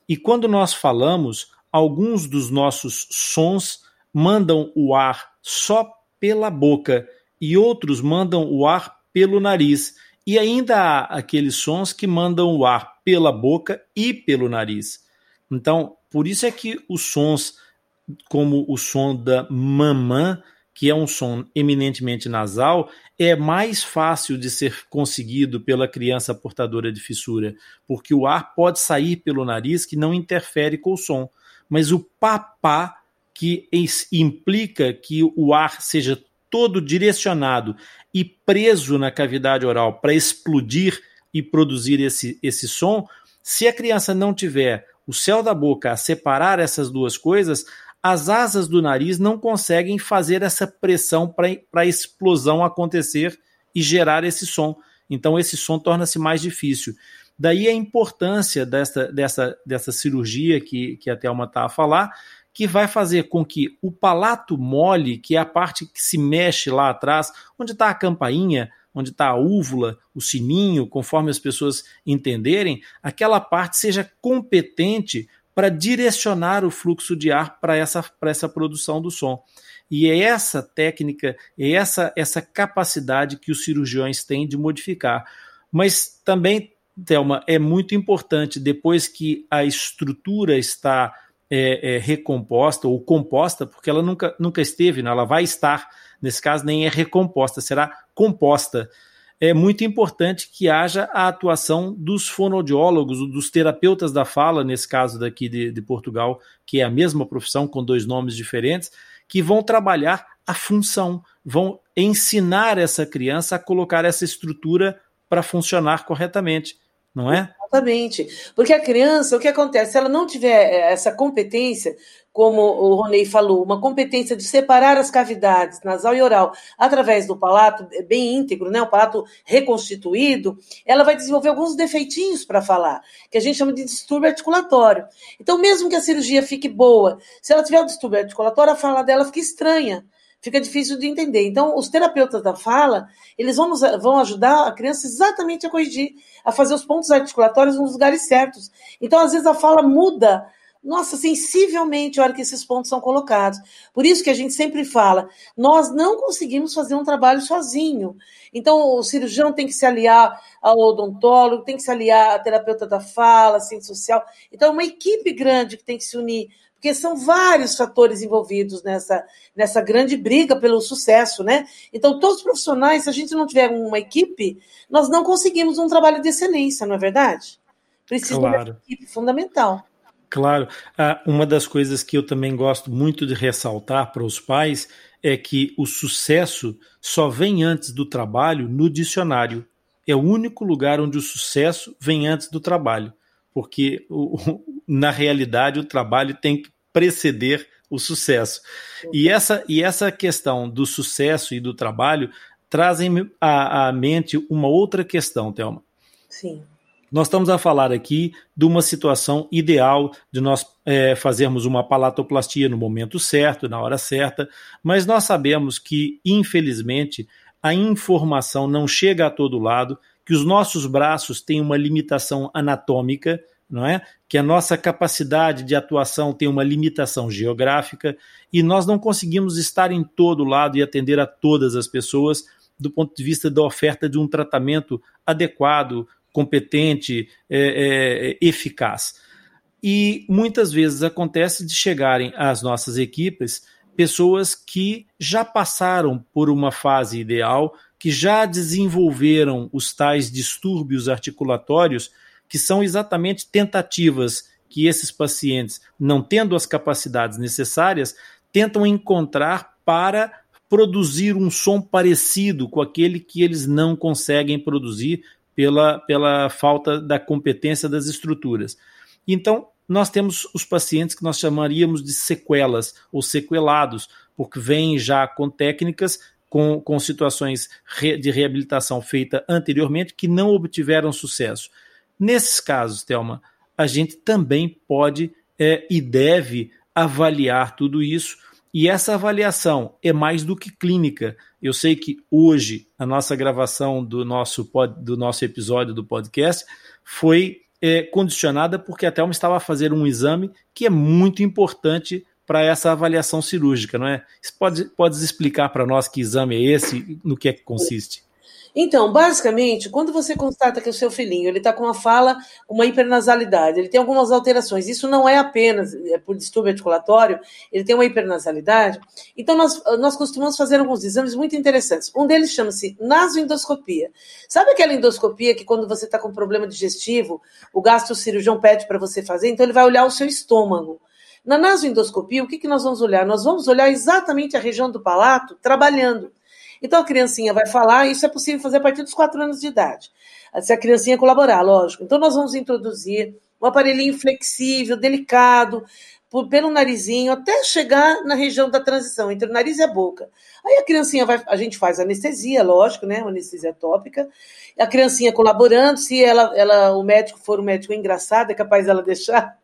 E quando nós falamos, alguns dos nossos sons mandam o ar só pela boca e outros mandam o ar pelo nariz. E ainda há aqueles sons que mandam o ar pela boca e pelo nariz. Então, por isso é que os sons, como o som da mamã, que é um som eminentemente nasal, é mais fácil de ser conseguido pela criança portadora de fissura, porque o ar pode sair pelo nariz que não interfere com o som. Mas o papá, que implica que o ar seja todo direcionado e preso na cavidade oral para explodir e produzir esse, esse som, se a criança não tiver o céu da boca a separar essas duas coisas, as asas do nariz não conseguem fazer essa pressão para a explosão acontecer e gerar esse som. Então, esse som torna-se mais difícil. Daí a importância dessa, dessa, dessa cirurgia que, que a Thelma está a falar, que vai fazer com que o palato mole, que é a parte que se mexe lá atrás, onde está a campainha, onde está a úvula, o sininho, conforme as pessoas entenderem, aquela parte seja competente para direcionar o fluxo de ar para essa, essa produção do som. E é essa técnica, é essa, essa capacidade que os cirurgiões têm de modificar. Mas também, Thelma, é muito importante, depois que a estrutura está é, é, recomposta ou composta, porque ela nunca, nunca esteve, né? ela vai estar, nesse caso nem é recomposta, será composta. É muito importante que haja a atuação dos fonoaudiólogos, dos terapeutas da fala, nesse caso daqui de, de Portugal, que é a mesma profissão com dois nomes diferentes, que vão trabalhar a função, vão ensinar essa criança a colocar essa estrutura para funcionar corretamente não é? Exatamente. Porque a criança, o que acontece? Se ela não tiver eh, essa competência, como o Ronei falou, uma competência de separar as cavidades nasal e oral através do palato eh, bem íntegro, né, o palato reconstituído, ela vai desenvolver alguns defeitinhos para falar, que a gente chama de distúrbio articulatório. Então, mesmo que a cirurgia fique boa, se ela tiver o distúrbio articulatório, a fala dela fica estranha fica difícil de entender. Então, os terapeutas da fala, eles vão, nos, vão ajudar a criança exatamente a corrigir, a fazer os pontos articulatórios nos lugares certos. Então, às vezes, a fala muda, nossa, sensivelmente a hora que esses pontos são colocados. Por isso que a gente sempre fala, nós não conseguimos fazer um trabalho sozinho. Então, o cirurgião tem que se aliar ao odontólogo, tem que se aliar à terapeuta da fala, ciência social. Então, é uma equipe grande que tem que se unir porque são vários fatores envolvidos nessa, nessa grande briga pelo sucesso, né? Então, todos os profissionais, se a gente não tiver uma equipe, nós não conseguimos um trabalho de excelência, não é verdade? Precisa claro. de uma equipe fundamental. Claro. Ah, uma das coisas que eu também gosto muito de ressaltar para os pais é que o sucesso só vem antes do trabalho no dicionário. É o único lugar onde o sucesso vem antes do trabalho porque o, na realidade o trabalho tem que preceder o sucesso. E essa, e essa questão do sucesso e do trabalho trazem à, à mente uma outra questão, Thelma. Sim. Nós estamos a falar aqui de uma situação ideal de nós é, fazermos uma palatoplastia no momento certo, na hora certa, mas nós sabemos que, infelizmente, a informação não chega a todo lado que os nossos braços têm uma limitação anatômica, não é? Que a nossa capacidade de atuação tem uma limitação geográfica e nós não conseguimos estar em todo lado e atender a todas as pessoas do ponto de vista da oferta de um tratamento adequado, competente, é, é, eficaz. E muitas vezes acontece de chegarem às nossas equipes pessoas que já passaram por uma fase ideal, que já desenvolveram os tais distúrbios articulatórios, que são exatamente tentativas que esses pacientes, não tendo as capacidades necessárias, tentam encontrar para produzir um som parecido com aquele que eles não conseguem produzir pela, pela falta da competência das estruturas. Então, nós temos os pacientes que nós chamaríamos de sequelas ou sequelados, porque vêm já com técnicas com, com situações de reabilitação feita anteriormente que não obtiveram sucesso. Nesses casos, Thelma, a gente também pode é, e deve avaliar tudo isso. E essa avaliação é mais do que clínica. Eu sei que hoje a nossa gravação do nosso, pod, do nosso episódio do podcast foi é, condicionada porque a Thelma estava a fazer um exame que é muito importante para essa avaliação cirúrgica, não é? Pode, pode explicar para nós que exame é esse, no que é que consiste? Então, basicamente, quando você constata que o seu filhinho ele está com uma fala, uma hipernasalidade, ele tem algumas alterações, isso não é apenas é por distúrbio articulatório, ele tem uma hipernasalidade. Então, nós, nós costumamos fazer alguns exames muito interessantes. Um deles chama-se nasoendoscopia. Sabe aquela endoscopia que quando você está com problema digestivo, o gastrocirurgião pede para você fazer? Então, ele vai olhar o seu estômago. Na nasoendoscopia, o que, que nós vamos olhar? Nós vamos olhar exatamente a região do palato trabalhando. Então a criancinha vai falar, isso é possível fazer a partir dos quatro anos de idade. Se a criancinha colaborar, lógico. Então nós vamos introduzir um aparelhinho flexível, delicado, por, pelo narizinho, até chegar na região da transição, entre o nariz e a boca. Aí a criancinha vai, a gente faz anestesia, lógico, né? Uma anestesia tópica. A criancinha colaborando, se ela, ela, o médico for um médico engraçado, é capaz dela deixar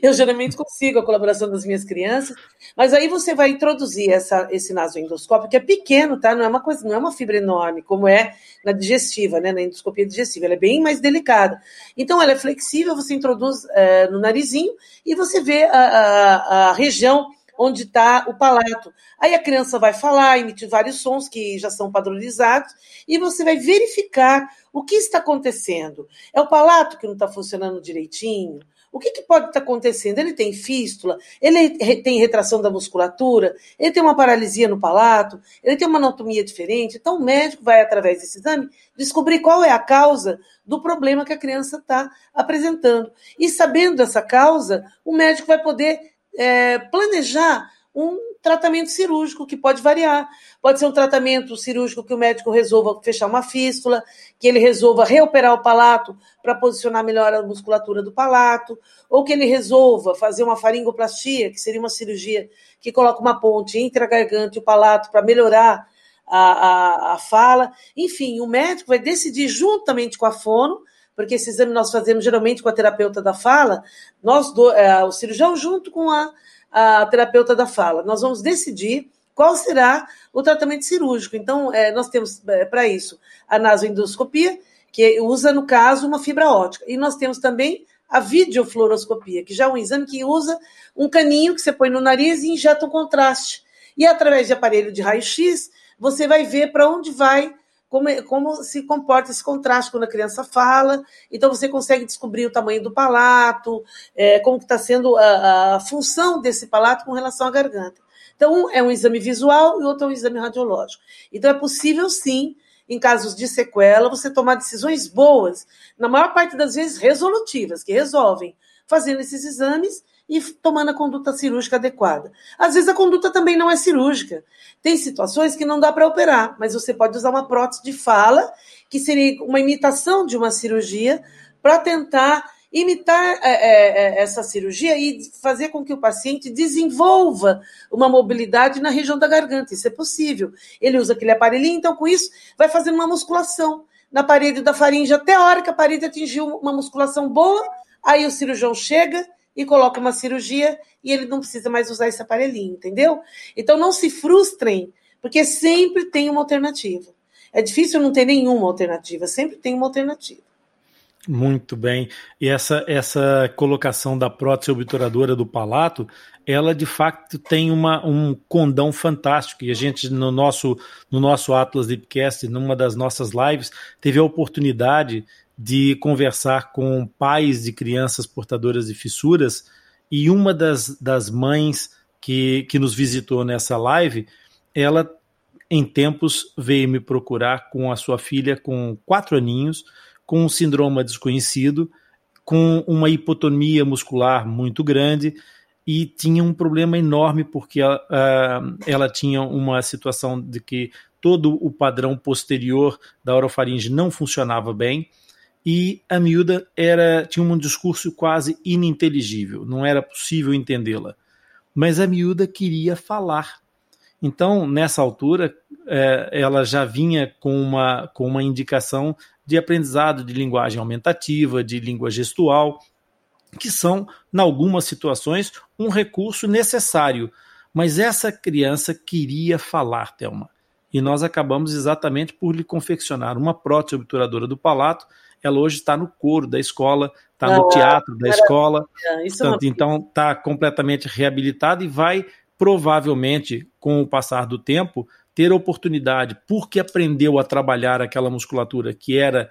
eu geralmente consigo a colaboração das minhas crianças, mas aí você vai introduzir essa, esse nasoendoscópio, que é pequeno, tá? Não é uma coisa, não é uma fibra enorme, como é na digestiva, né? Na endoscopia digestiva, ela é bem mais delicada. Então, ela é flexível, você introduz é, no narizinho e você vê a, a, a região onde está o palato. Aí a criança vai falar, emitir vários sons que já são padronizados, e você vai verificar o que está acontecendo. É o palato que não está funcionando direitinho? O que, que pode estar acontecendo? Ele tem fístula, ele tem retração da musculatura, ele tem uma paralisia no palato, ele tem uma anatomia diferente. Então, o médico vai, através desse exame, descobrir qual é a causa do problema que a criança está apresentando. E sabendo essa causa, o médico vai poder é, planejar um tratamento cirúrgico que pode variar. Pode ser um tratamento cirúrgico que o médico resolva fechar uma fístula, que ele resolva reoperar o palato para posicionar melhor a musculatura do palato, ou que ele resolva fazer uma faringoplastia, que seria uma cirurgia que coloca uma ponte entre a garganta e o palato para melhorar a, a, a fala. Enfim, o médico vai decidir juntamente com a fono porque esse exame nós fazemos geralmente com a terapeuta da fala, nós do, é, o cirurgião junto com a a terapeuta da fala. Nós vamos decidir qual será o tratamento cirúrgico. Então, é, nós temos é, para isso a nasoendoscopia, que usa, no caso, uma fibra ótica. E nós temos também a videofluoroscopia, que já é um exame que usa um caninho que você põe no nariz e injeta um contraste. E através de aparelho de raio-x, você vai ver para onde vai como, como se comporta esse contraste quando a criança fala. Então, você consegue descobrir o tamanho do palato, é, como está sendo a, a, função desse palato com relação à garganta. Então, um é um exame visual e outro é um exame radiológico. Então, é possível, sim, em casos de sequela, você tomar decisões boas, na maior parte das vezes resolutivas, que resolvem, fazendo esses exames e tomando a conduta cirúrgica adequada. Às vezes a conduta também não é cirúrgica. Tem situações que não dá para operar, mas você pode usar uma prótese de fala, que seria uma imitação de uma cirurgia, para tentar imitar é, é, é, essa cirurgia e fazer com que o paciente desenvolva uma mobilidade na região da garganta. Isso é possível. Ele usa aquele aparelhinho, então com isso vai fazendo uma musculação na parede da faringe até a hora que a parede atingiu uma musculação boa, aí o cirurgião chega e coloca uma cirurgia e ele não precisa mais usar esse aparelhinho, entendeu? Então não se frustrem, porque sempre tem uma alternativa. É difícil não ter nenhuma alternativa, sempre tem uma alternativa. Muito bem. E essa, essa colocação da prótese obturadora do palato, ela de fato tem uma, um condão fantástico. E a gente, no nosso, no nosso Atlas Deepcast, numa das nossas lives, teve a oportunidade de conversar com pais de crianças portadoras de fissuras e uma das, das mães que, que nos visitou nessa live, ela em tempos veio me procurar com a sua filha com quatro aninhos, com um síndrome desconhecido, com uma hipotonia muscular muito grande e tinha um problema enorme porque ela, uh, ela tinha uma situação de que todo o padrão posterior da orofaringe não funcionava bem e a miúda era tinha um discurso quase ininteligível, não era possível entendê-la. Mas a miúda queria falar. Então, nessa altura, é, ela já vinha com uma, com uma indicação de aprendizado de linguagem aumentativa, de língua gestual, que são, em algumas situações, um recurso necessário. Mas essa criança queria falar, Thelma. e nós acabamos exatamente por lhe confeccionar uma prótese obturadora do palato. Ela hoje está no coro da escola, está no ah, teatro da escola, portanto, então está completamente reabilitada e vai provavelmente, com o passar do tempo, ter oportunidade, porque aprendeu a trabalhar aquela musculatura que era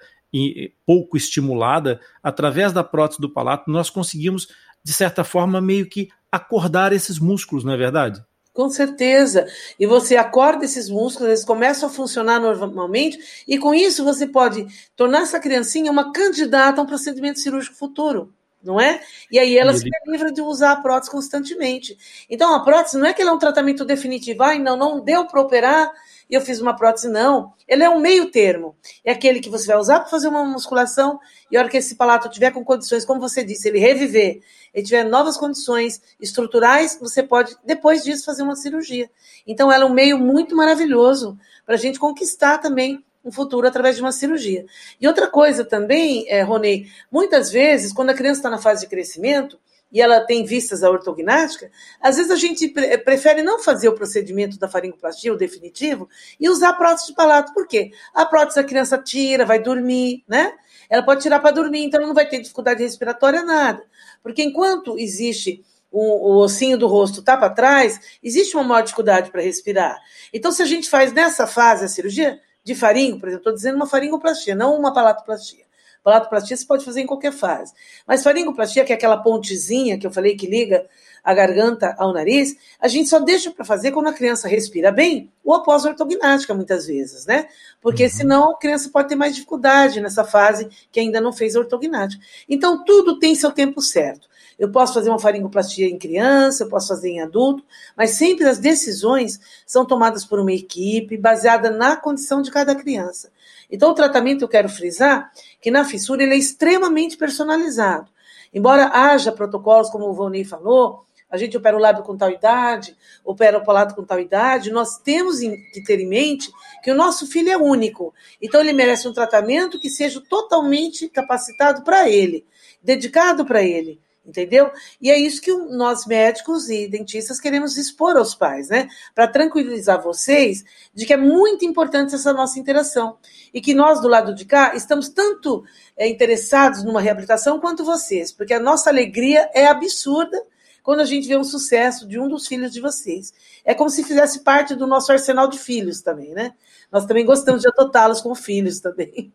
pouco estimulada, através da prótese do palato, nós conseguimos, de certa forma, meio que acordar esses músculos, não é verdade? Com certeza. E você acorda esses músculos, eles começam a funcionar normalmente, e com isso você pode tornar essa criancinha uma candidata a um procedimento cirúrgico futuro não é? E aí ela se livra de usar a prótese constantemente. Então a prótese não é que ela é um tratamento definitivo, ai, não, não deu para operar e eu fiz uma prótese, não. Ele é um meio termo. É aquele que você vai usar para fazer uma musculação e a hora que esse palato tiver com condições, como você disse, ele reviver, ele tiver novas condições estruturais, você pode, depois disso, fazer uma cirurgia. Então ela é um meio muito maravilhoso para a gente conquistar também um futuro através de uma cirurgia. E outra coisa também, é, Ronei, muitas vezes, quando a criança está na fase de crescimento e ela tem vistas à ortognática, às vezes a gente pre prefere não fazer o procedimento da faringoplastia, o definitivo, e usar a prótese de palato. Por quê? A prótese a criança tira, vai dormir, né? Ela pode tirar para dormir, então ela não vai ter dificuldade respiratória, nada. Porque enquanto existe o, ossinho do rosto tá para trás, existe uma maior dificuldade para respirar. Então, se a gente faz nessa fase a cirurgia, de faringo, por exemplo, estou dizendo uma faringoplastia, não uma palatoplastia. Palatoplastia você pode fazer em qualquer fase. Mas faringoplastia, que é aquela pontezinha que eu falei que liga a garganta ao nariz, a gente só deixa para fazer quando a criança respira bem ou após a ortognática, muitas vezes, né? Porque uhum. senão a criança pode ter mais dificuldade nessa fase que ainda não fez a ortognática. Então, tudo tem seu tempo certo. Eu posso fazer uma faringoplastia em criança, eu posso fazer em adulto, mas sempre as decisões são tomadas por uma equipe baseada na condição de cada criança. Então, o tratamento, eu quero frisar que na fissura ele é extremamente personalizado. Embora haja protocolos, como o Voni falou, a gente opera o lábio com tal idade, opera o palato com tal idade, nós temos que ter em mente que o nosso filho é único. Então, ele merece um tratamento que seja totalmente capacitado para ele, dedicado para ele entendeu? E é isso que nós médicos e dentistas queremos expor aos pais, né? Para tranquilizar vocês de que é muito importante essa nossa interação e que nós do lado de cá estamos tanto é, interessados numa reabilitação quanto vocês, porque a nossa alegria é absurda quando a gente vê um sucesso de um dos filhos de vocês. É como se fizesse parte do nosso arsenal de filhos também, né? Nós também gostamos de adotá-los como filhos também.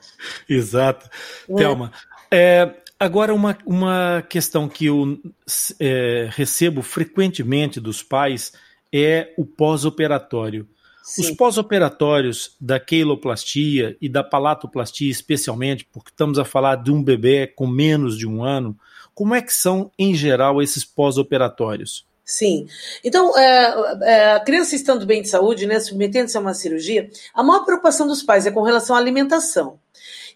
Exato. É. Thelma, é, Agora, uma, uma questão que eu é, recebo frequentemente dos pais é o pós-operatório. Os pós-operatórios da queiloplastia e da palatoplastia, especialmente, porque estamos a falar de um bebê com menos de um ano, como é que são, em geral, esses pós-operatórios? Sim. Então, é, é, a criança estando bem de saúde, né, submetendo-se a uma cirurgia, a maior preocupação dos pais é com relação à alimentação.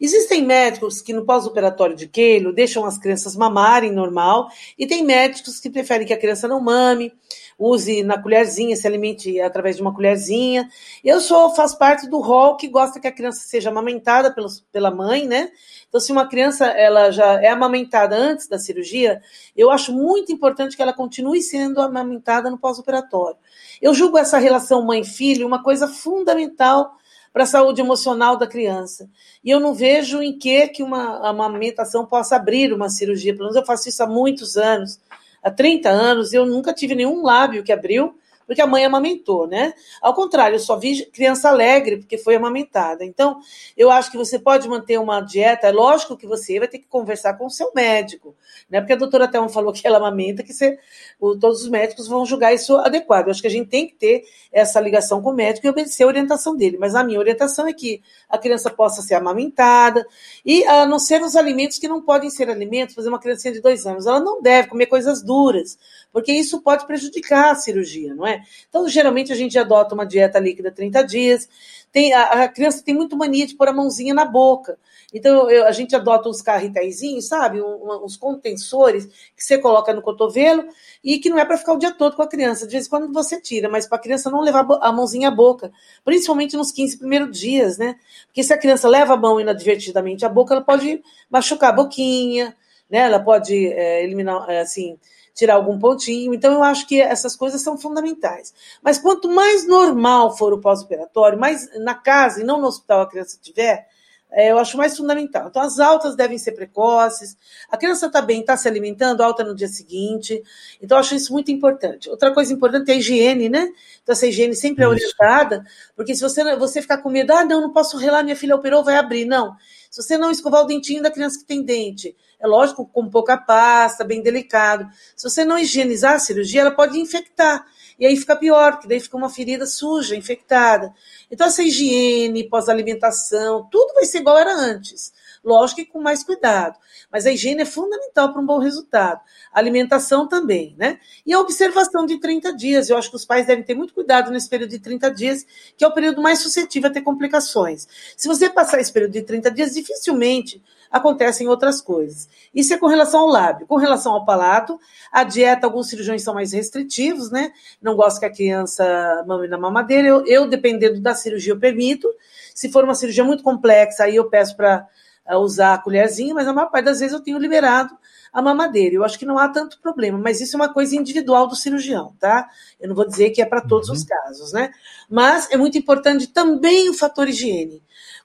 Existem médicos que no pós-operatório de queilo deixam as crianças mamarem normal, e tem médicos que preferem que a criança não mame, use na colherzinha, se alimente através de uma colherzinha. Eu sou, faço parte do rol que gosta que a criança seja amamentada pela mãe, né? Então, se uma criança ela já é amamentada antes da cirurgia, eu acho muito importante que ela continue sendo amamentada no pós-operatório. Eu julgo essa relação mãe-filho uma coisa fundamental para a saúde emocional da criança. E eu não vejo em que, que uma, uma amamentação possa abrir uma cirurgia. Pelo menos eu faço isso há muitos anos. Há 30 anos, eu nunca tive nenhum lábio que abriu porque a mãe amamentou, né? Ao contrário, eu só vi criança alegre porque foi amamentada. Então, eu acho que você pode manter uma dieta, é lógico que você vai ter que conversar com o seu médico, né? Porque a doutora Thelma falou que ela amamenta, que você, todos os médicos vão julgar isso adequado. Eu acho que a gente tem que ter essa ligação com o médico e obedecer a orientação dele. Mas a minha orientação é que a criança possa ser amamentada e a não ser os alimentos que não podem ser alimentos, exemplo, uma criança de dois anos, ela não deve comer coisas duras, porque isso pode prejudicar a cirurgia, não é? Então, geralmente, a gente adota uma dieta líquida 30 dias. Tem, a, a criança tem muito mania de pôr a mãozinha na boca. Então, eu, a gente adota uns carretéisinhos, sabe? Um, uns contensores que você coloca no cotovelo e que não é para ficar o dia todo com a criança. De vez em quando você tira, mas para a criança não levar a mãozinha à boca. Principalmente nos 15 primeiros dias, né? Porque se a criança leva a mão inadvertidamente à boca, ela pode machucar a boquinha, né? Ela pode é, eliminar, é, assim, tirar algum pontinho. Então, eu acho que essas coisas são fundamentais. Mas quanto mais normal for o pós-operatório, mais na casa e não no hospital a criança tiver, é, eu acho mais fundamental. Então, as altas devem ser precoces, a criança está bem, está se alimentando, alta no dia seguinte. Então, eu acho isso muito importante. Outra coisa importante é a higiene, né? Então, essa higiene sempre é orientada, porque se você, você ficar com medo, ah, não, não posso relar, minha filha operou, vai abrir. Não. Se você não escovar o dentinho da criança que tem dente, é lógico, com pouca pasta, bem delicado. Se você não higienizar a cirurgia, ela pode infectar. E aí fica pior, porque daí fica uma ferida suja, infectada. Então, essa higiene, pós-alimentação, tudo vai ser igual era antes. Lógico que com mais cuidado. Mas a higiene é fundamental para um bom resultado. A alimentação também, né? E a observação de 30 dias. Eu acho que os pais devem ter muito cuidado nesse período de 30 dias, que é o período mais suscetível a ter complicações. Se você passar esse período de 30 dias, dificilmente acontecem outras coisas. Isso é com relação ao lábio. Com relação ao palato, a dieta, alguns cirurgiões são mais restritivos, né? Não gosto que a criança mame na mamadeira. Eu, eu, dependendo da cirurgia, eu permito. Se for uma cirurgia muito complexa, aí eu peço para uh, usar a colherzinha, mas a maior parte das vezes eu tenho liberado a mamadeira. Eu acho que não há tanto problema, mas isso é uma coisa individual do cirurgião, tá? Eu não vou dizer que é para todos uhum. os casos, né? Mas é muito importante também o fator higiene.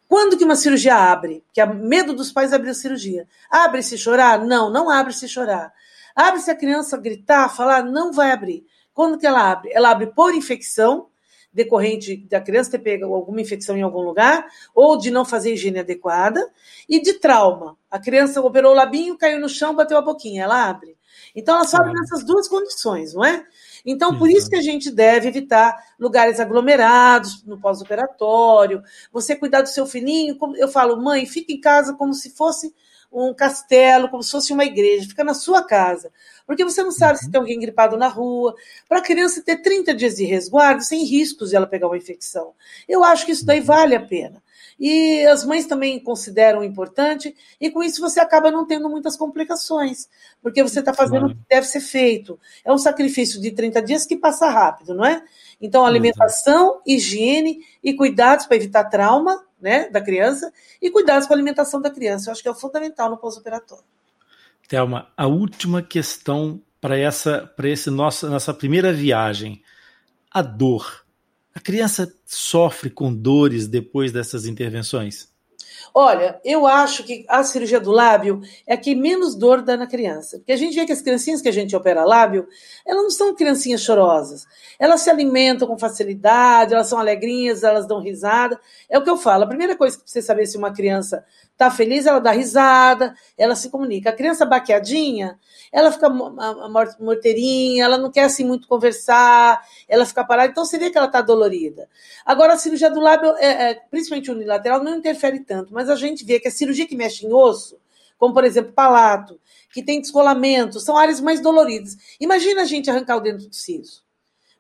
Quando que uma cirurgia abre? Que é medo dos pais abrir a cirurgia. Abre se chorar? Não, não abre se chorar. Abre se a criança gritar, falar, não vai abrir. Quando que ela abre? Ela abre por infecção, decorrente da criança ter pego alguma infecção em algum lugar, ou de não fazer higiene adequada, e de trauma. A criança operou o labinho, caiu no chão, bateu a boquinha, ela abre. Então, ela sofre nessas duas condições, não é? Então, por isso que a gente deve evitar lugares aglomerados no pós-operatório. Você cuidar do seu filhinho, como eu falo, mãe, fica em casa como se fosse um castelo, como se fosse uma igreja, fica na sua casa. Porque você não sabe uhum. se tem alguém gripado na rua. Para a criança ter 30 dias de resguardo, sem riscos de ela pegar uma infecção. Eu acho que isso daí uhum. vale a pena e as mães também consideram importante, e com isso você acaba não tendo muitas complicações, porque você está fazendo o que deve ser feito. É um sacrifício de 30 dias que passa rápido, não é? Então, alimentação, higiene e cuidados para evitar trauma né, da criança e cuidados com a alimentação da criança. Eu acho que é fundamental no pós-operatório. Thelma, a última questão para essa, para esse nossa, nossa primeira viagem. A dor. A criança sofre com dores depois dessas intervenções? Olha, eu acho que a cirurgia do lábio é a que menos dor dá na criança. Porque a gente vê que as criancinhas que a gente opera lábio, elas não são criancinhas chorosas. Elas se alimentam com facilidade, elas são alegrinhas, elas dão risada. É o que eu falo. A primeira coisa que você saber se uma criança está feliz, ela dá risada, ela se comunica. A criança baqueadinha, ela fica morteirinha, ela não quer assim muito conversar, ela fica parada, então você vê que ela está dolorida. Agora, a cirurgia do lábio, é, é, principalmente unilateral, não interfere tanto, mas a gente vê que a cirurgia que mexe em osso, como por exemplo palato, que tem descolamento, são áreas mais doloridas. Imagina a gente arrancar o dentro do siso.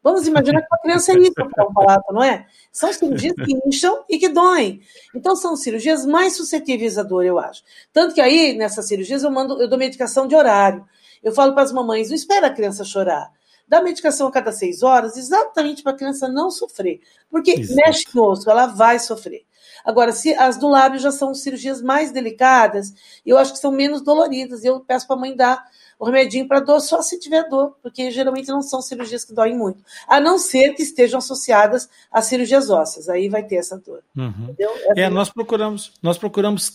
Vamos imaginar que uma criança é isso para um palato, não é? São cirurgias que incham e que doem. Então, são cirurgias mais suscetíveis à dor, eu acho. Tanto que aí, nessas cirurgias, eu mando, eu dou medicação de horário. Eu falo para as mamães, não espera a criança chorar. Dá medicação a cada seis horas, exatamente para a criança não sofrer. Porque Exato. mexe no osso, ela vai sofrer. Agora, se as do lábio já são cirurgias mais delicadas, eu acho que são menos doloridas. Eu peço para a mãe dar o remedinho para dor só se tiver dor, porque geralmente não são cirurgias que doem muito. A não ser que estejam associadas a cirurgias ósseas, aí vai ter essa dor. Uhum. É, nós procuramos, nós procuramos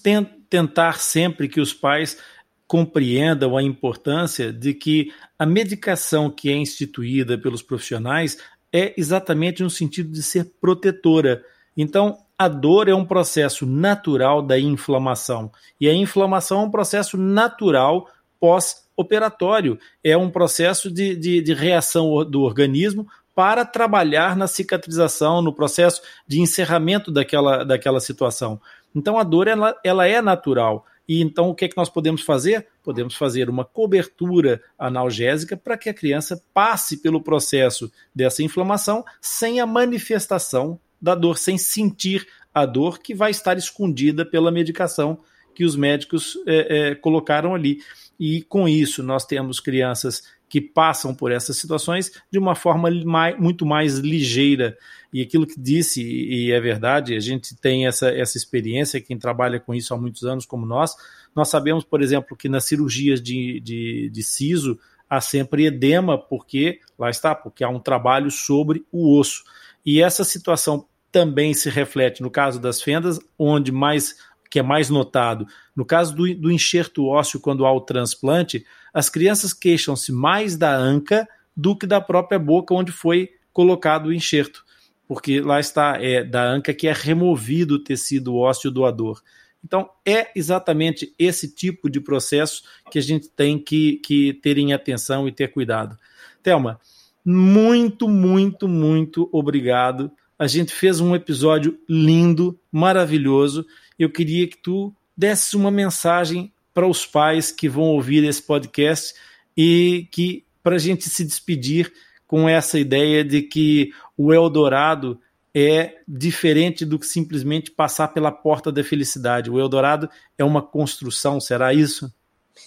tentar sempre que os pais compreendam a importância de que a medicação que é instituída pelos profissionais é exatamente no sentido de ser protetora. Então, a dor é um processo natural da inflamação. E a inflamação é um processo natural pós-operatório. É um processo de, de, de reação do organismo para trabalhar na cicatrização, no processo de encerramento daquela, daquela situação. Então a dor ela, ela é natural. E então o que é que nós podemos fazer? Podemos fazer uma cobertura analgésica para que a criança passe pelo processo dessa inflamação sem a manifestação da dor, sem sentir a dor que vai estar escondida pela medicação que os médicos é, é, colocaram ali. E com isso, nós temos crianças que passam por essas situações de uma forma mais, muito mais ligeira. E aquilo que disse, e é verdade, a gente tem essa, essa experiência, quem trabalha com isso há muitos anos, como nós, nós sabemos, por exemplo, que nas cirurgias de, de, de siso, há sempre edema, porque lá está, porque há um trabalho sobre o osso. E essa situação também se reflete no caso das fendas, onde mais que é mais notado. No caso do, do enxerto ósseo, quando há o transplante, as crianças queixam-se mais da anca do que da própria boca onde foi colocado o enxerto, porque lá está é da anca que é removido o tecido ósseo doador. Então, é exatamente esse tipo de processo que a gente tem que, que ter em atenção e ter cuidado. Thelma, muito, muito, muito obrigado. A gente fez um episódio lindo, maravilhoso, eu queria que tu desse uma mensagem para os pais que vão ouvir esse podcast e que para a gente se despedir com essa ideia de que o Eldorado é diferente do que simplesmente passar pela porta da felicidade. O Eldorado é uma construção, será isso?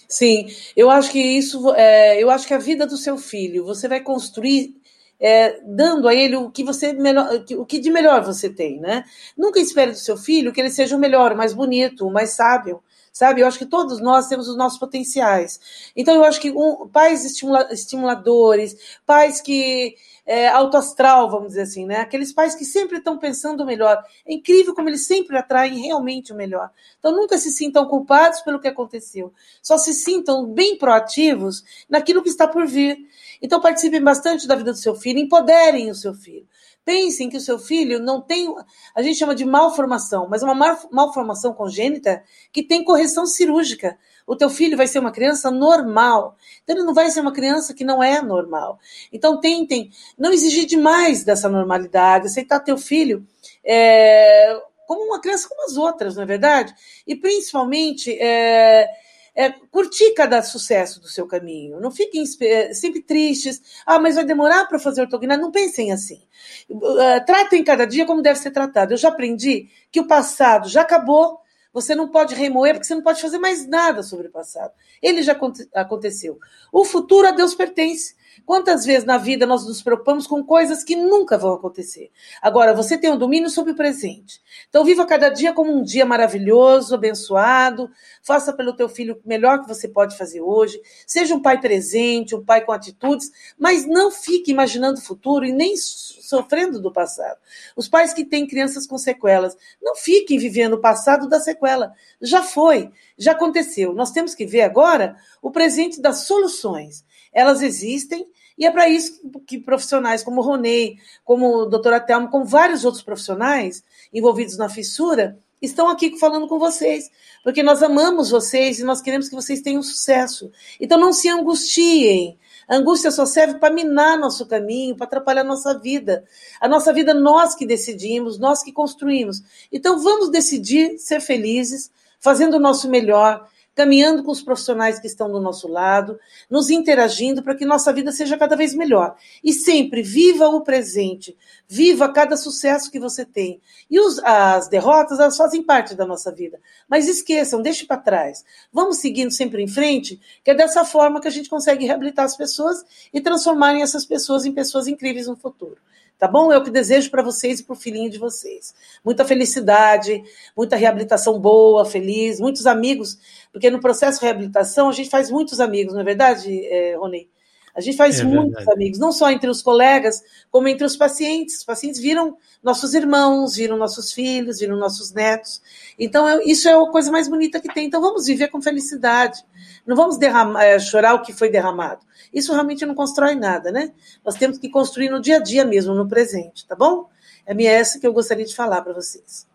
Sim, eu acho que isso, é, eu acho que a vida do seu filho você vai construir é, dando a ele o que você melhor, o que de melhor você tem, né? Nunca espere do seu filho que ele seja o melhor, o mais bonito, o mais sábio, sabe? Eu acho que todos nós temos os nossos potenciais. Então eu acho que um, pais estimula, estimuladores, pais que é, autoastral, vamos dizer assim, né? Aqueles pais que sempre estão pensando o melhor. É incrível como eles sempre atraem realmente o melhor. Então nunca se sintam culpados pelo que aconteceu. Só se sintam bem proativos naquilo que está por vir. Então participem bastante da vida do seu filho, empoderem o seu filho. Pensem que o seu filho não tem, a gente chama de malformação, mas é uma malformação congênita que tem correção cirúrgica. O teu filho vai ser uma criança normal. Então ele não vai ser uma criança que não é normal. Então tentem não exigir demais dessa normalidade, aceitar teu filho é, como uma criança como as outras, não é verdade? E principalmente é, é, curtir cada sucesso do seu caminho. Não fiquem é, sempre tristes. Ah, mas vai demorar para fazer ortognática. Não pensem assim. Uh, tratem cada dia como deve ser tratado. Eu já aprendi que o passado já acabou. Você não pode remoer, porque você não pode fazer mais nada sobre o passado. Ele já aconteceu. O futuro a Deus pertence. Quantas vezes na vida nós nos preocupamos com coisas que nunca vão acontecer? Agora, você tem um domínio sobre o presente. Então, viva cada dia como um dia maravilhoso, abençoado. Faça pelo teu filho o melhor que você pode fazer hoje. Seja um pai presente, um pai com atitudes, mas não fique imaginando o futuro e nem sofrendo do passado. Os pais que têm crianças com sequelas, não fiquem vivendo o passado da sequela. Já foi, já aconteceu. Nós temos que ver agora o presente das soluções. Elas existem e é para isso que profissionais como Ronei, como o doutor Telmo, como vários outros profissionais envolvidos na fissura, estão aqui falando com vocês, porque nós amamos vocês e nós queremos que vocês tenham sucesso. Então não se angustiem. A angústia só serve para minar nosso caminho, para atrapalhar nossa vida. A nossa vida nós que decidimos, nós que construímos. Então vamos decidir ser felizes, fazendo o nosso melhor, caminhando com os profissionais que estão do nosso lado, nos interagindo para que nossa vida seja cada vez melhor. E sempre viva o presente, viva cada sucesso que você tem. E os, as derrotas, elas fazem parte da nossa vida. Mas esqueçam, deixe para trás. Vamos seguindo sempre em frente, que é dessa forma que a gente consegue reabilitar as pessoas e transformarem essas pessoas em pessoas incríveis no futuro. Tá bom? É o que desejo para vocês e para o filhinho de vocês. Muita felicidade, muita reabilitação boa, feliz, muitos amigos, porque no processo de reabilitação a gente faz muitos amigos, não é verdade, é, Rony? A gente faz é muitos verdade. amigos, não só entre os colegas, como entre os pacientes. Os pacientes viram nossos irmãos, viram nossos filhos, viram nossos netos. Então, isso é a coisa mais bonita que tem. Então, vamos viver com felicidade. Não vamos derramar, é, chorar o que foi derramado. Isso realmente não constrói nada, né? Nós temos que construir no dia a dia mesmo, no presente, tá bom? É minha essa que eu gostaria de falar para vocês.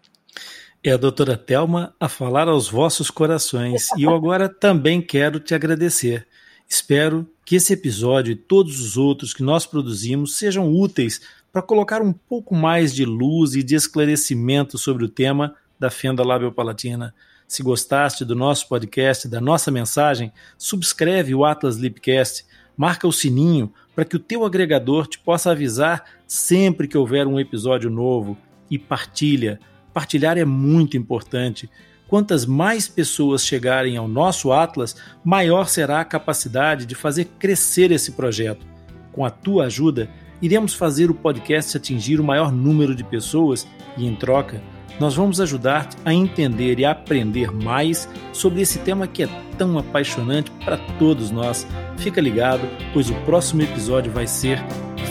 É a doutora Telma a falar aos vossos corações. E eu agora também quero te agradecer. Espero que esse episódio e todos os outros que nós produzimos sejam úteis para colocar um pouco mais de luz e de esclarecimento sobre o tema da fenda labiopalatina. Se gostaste do nosso podcast, da nossa mensagem, subscreve o Atlas Lipcast, marca o sininho para que o teu agregador te possa avisar sempre que houver um episódio novo e partilha. Partilhar é muito importante. Quantas mais pessoas chegarem ao nosso Atlas, maior será a capacidade de fazer crescer esse projeto. Com a tua ajuda, iremos fazer o podcast atingir o maior número de pessoas e, em troca, nós vamos ajudar-te a entender e aprender mais sobre esse tema que é tão apaixonante para todos nós. Fica ligado, pois o próximo episódio vai ser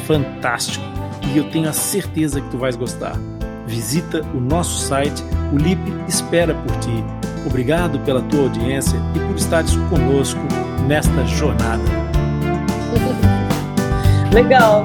fantástico e eu tenho a certeza que tu vais gostar. Visita o nosso site, o LIP espera por ti. Obrigado pela tua audiência e por estares conosco nesta jornada. Legal.